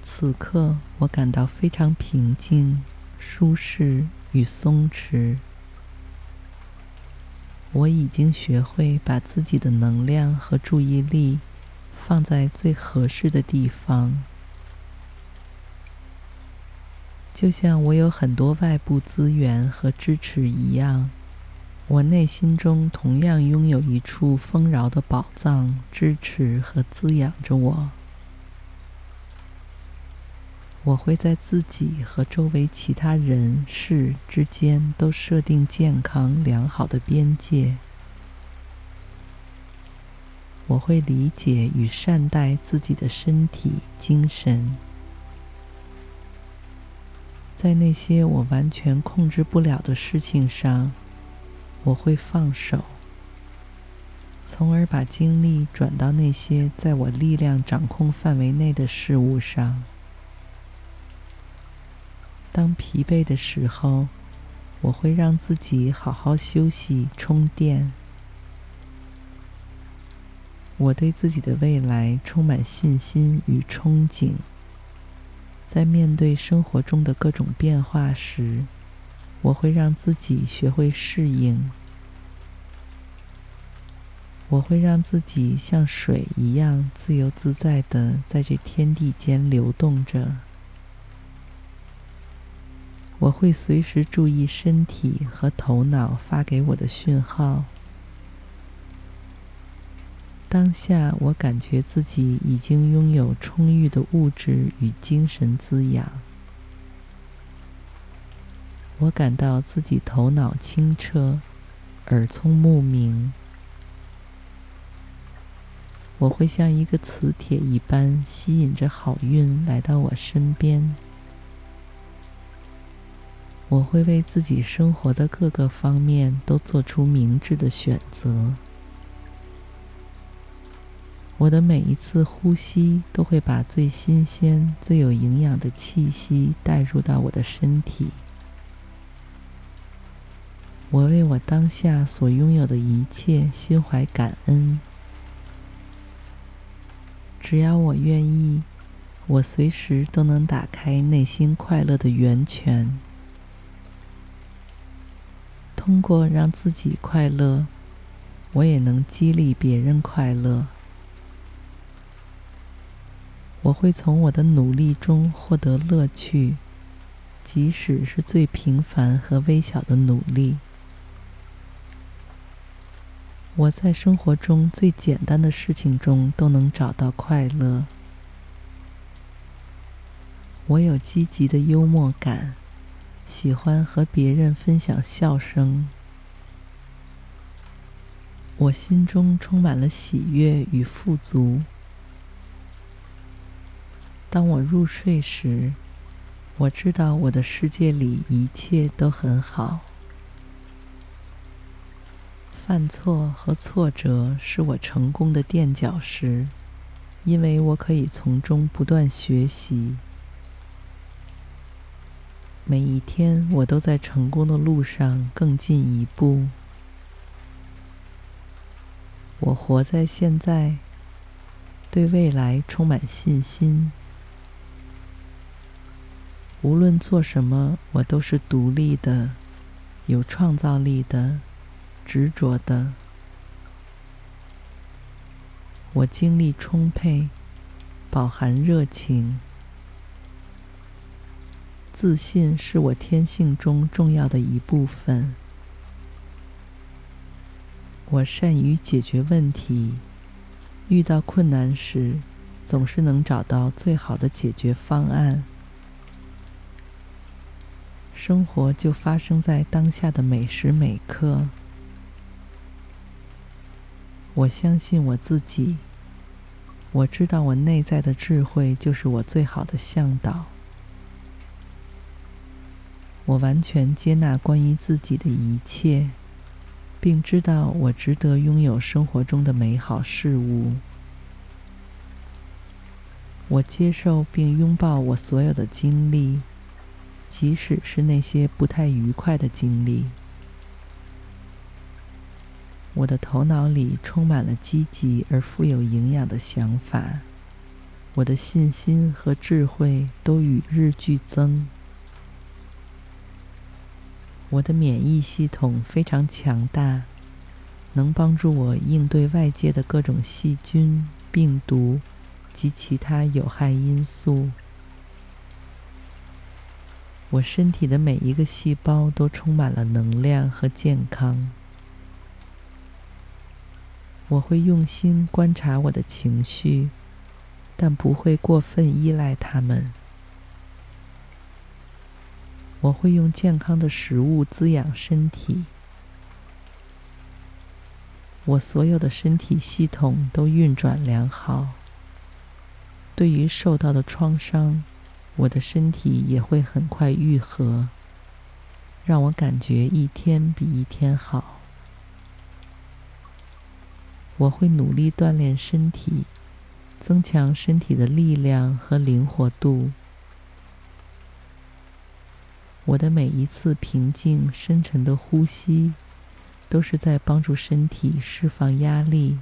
此刻，我感到非常平静、舒适与松弛。我已经学会把自己的能量和注意力放在最合适的地方，就像我有很多外部资源和支持一样。我内心中同样拥有一处丰饶的宝藏，支持和滋养着我。我会在自己和周围其他人事之间都设定健康良好的边界。我会理解与善待自己的身体、精神。在那些我完全控制不了的事情上，我会放手，从而把精力转到那些在我力量掌控范围内的事物上。当疲惫的时候，我会让自己好好休息、充电。我对自己的未来充满信心与憧憬。在面对生活中的各种变化时，我会让自己学会适应，我会让自己像水一样自由自在地在这天地间流动着。我会随时注意身体和头脑发给我的讯号。当下，我感觉自己已经拥有充裕的物质与精神滋养。我感到自己头脑清澈，耳聪目明。我会像一个磁铁一般吸引着好运来到我身边。我会为自己生活的各个方面都做出明智的选择。我的每一次呼吸都会把最新鲜、最有营养的气息带入到我的身体。我为我当下所拥有的一切心怀感恩。只要我愿意，我随时都能打开内心快乐的源泉。通过让自己快乐，我也能激励别人快乐。我会从我的努力中获得乐趣，即使是最平凡和微小的努力。我在生活中最简单的事情中都能找到快乐。我有积极的幽默感，喜欢和别人分享笑声。我心中充满了喜悦与富足。当我入睡时，我知道我的世界里一切都很好。犯错和挫折是我成功的垫脚石，因为我可以从中不断学习。每一天，我都在成功的路上更进一步。我活在现在，对未来充满信心。无论做什么，我都是独立的，有创造力的。执着的，我精力充沛，饱含热情。自信是我天性中重要的一部分。我善于解决问题，遇到困难时，总是能找到最好的解决方案。生活就发生在当下的每时每刻。我相信我自己，我知道我内在的智慧就是我最好的向导。我完全接纳关于自己的一切，并知道我值得拥有生活中的美好事物。我接受并拥抱我所有的经历，即使是那些不太愉快的经历。我的头脑里充满了积极而富有营养的想法，我的信心和智慧都与日俱增。我的免疫系统非常强大，能帮助我应对外界的各种细菌、病毒及其他有害因素。我身体的每一个细胞都充满了能量和健康。我会用心观察我的情绪，但不会过分依赖他们。我会用健康的食物滋养身体。我所有的身体系统都运转良好。对于受到的创伤，我的身体也会很快愈合，让我感觉一天比一天好。我会努力锻炼身体，增强身体的力量和灵活度。我的每一次平静、深沉的呼吸，都是在帮助身体释放压力。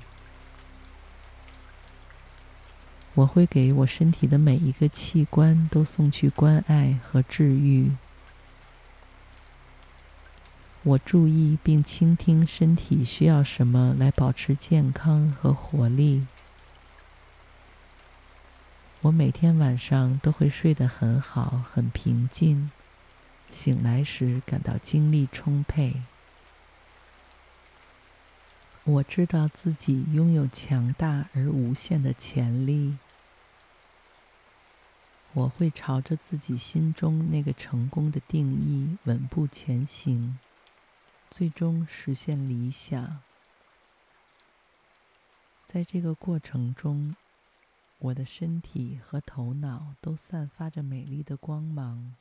我会给我身体的每一个器官都送去关爱和治愈。我注意并倾听身体需要什么来保持健康和活力。我每天晚上都会睡得很好，很平静，醒来时感到精力充沛。我知道自己拥有强大而无限的潜力。我会朝着自己心中那个成功的定义稳步前行，最终实现理想。在这个过程中，我的身体和头脑都散发着美丽的光芒。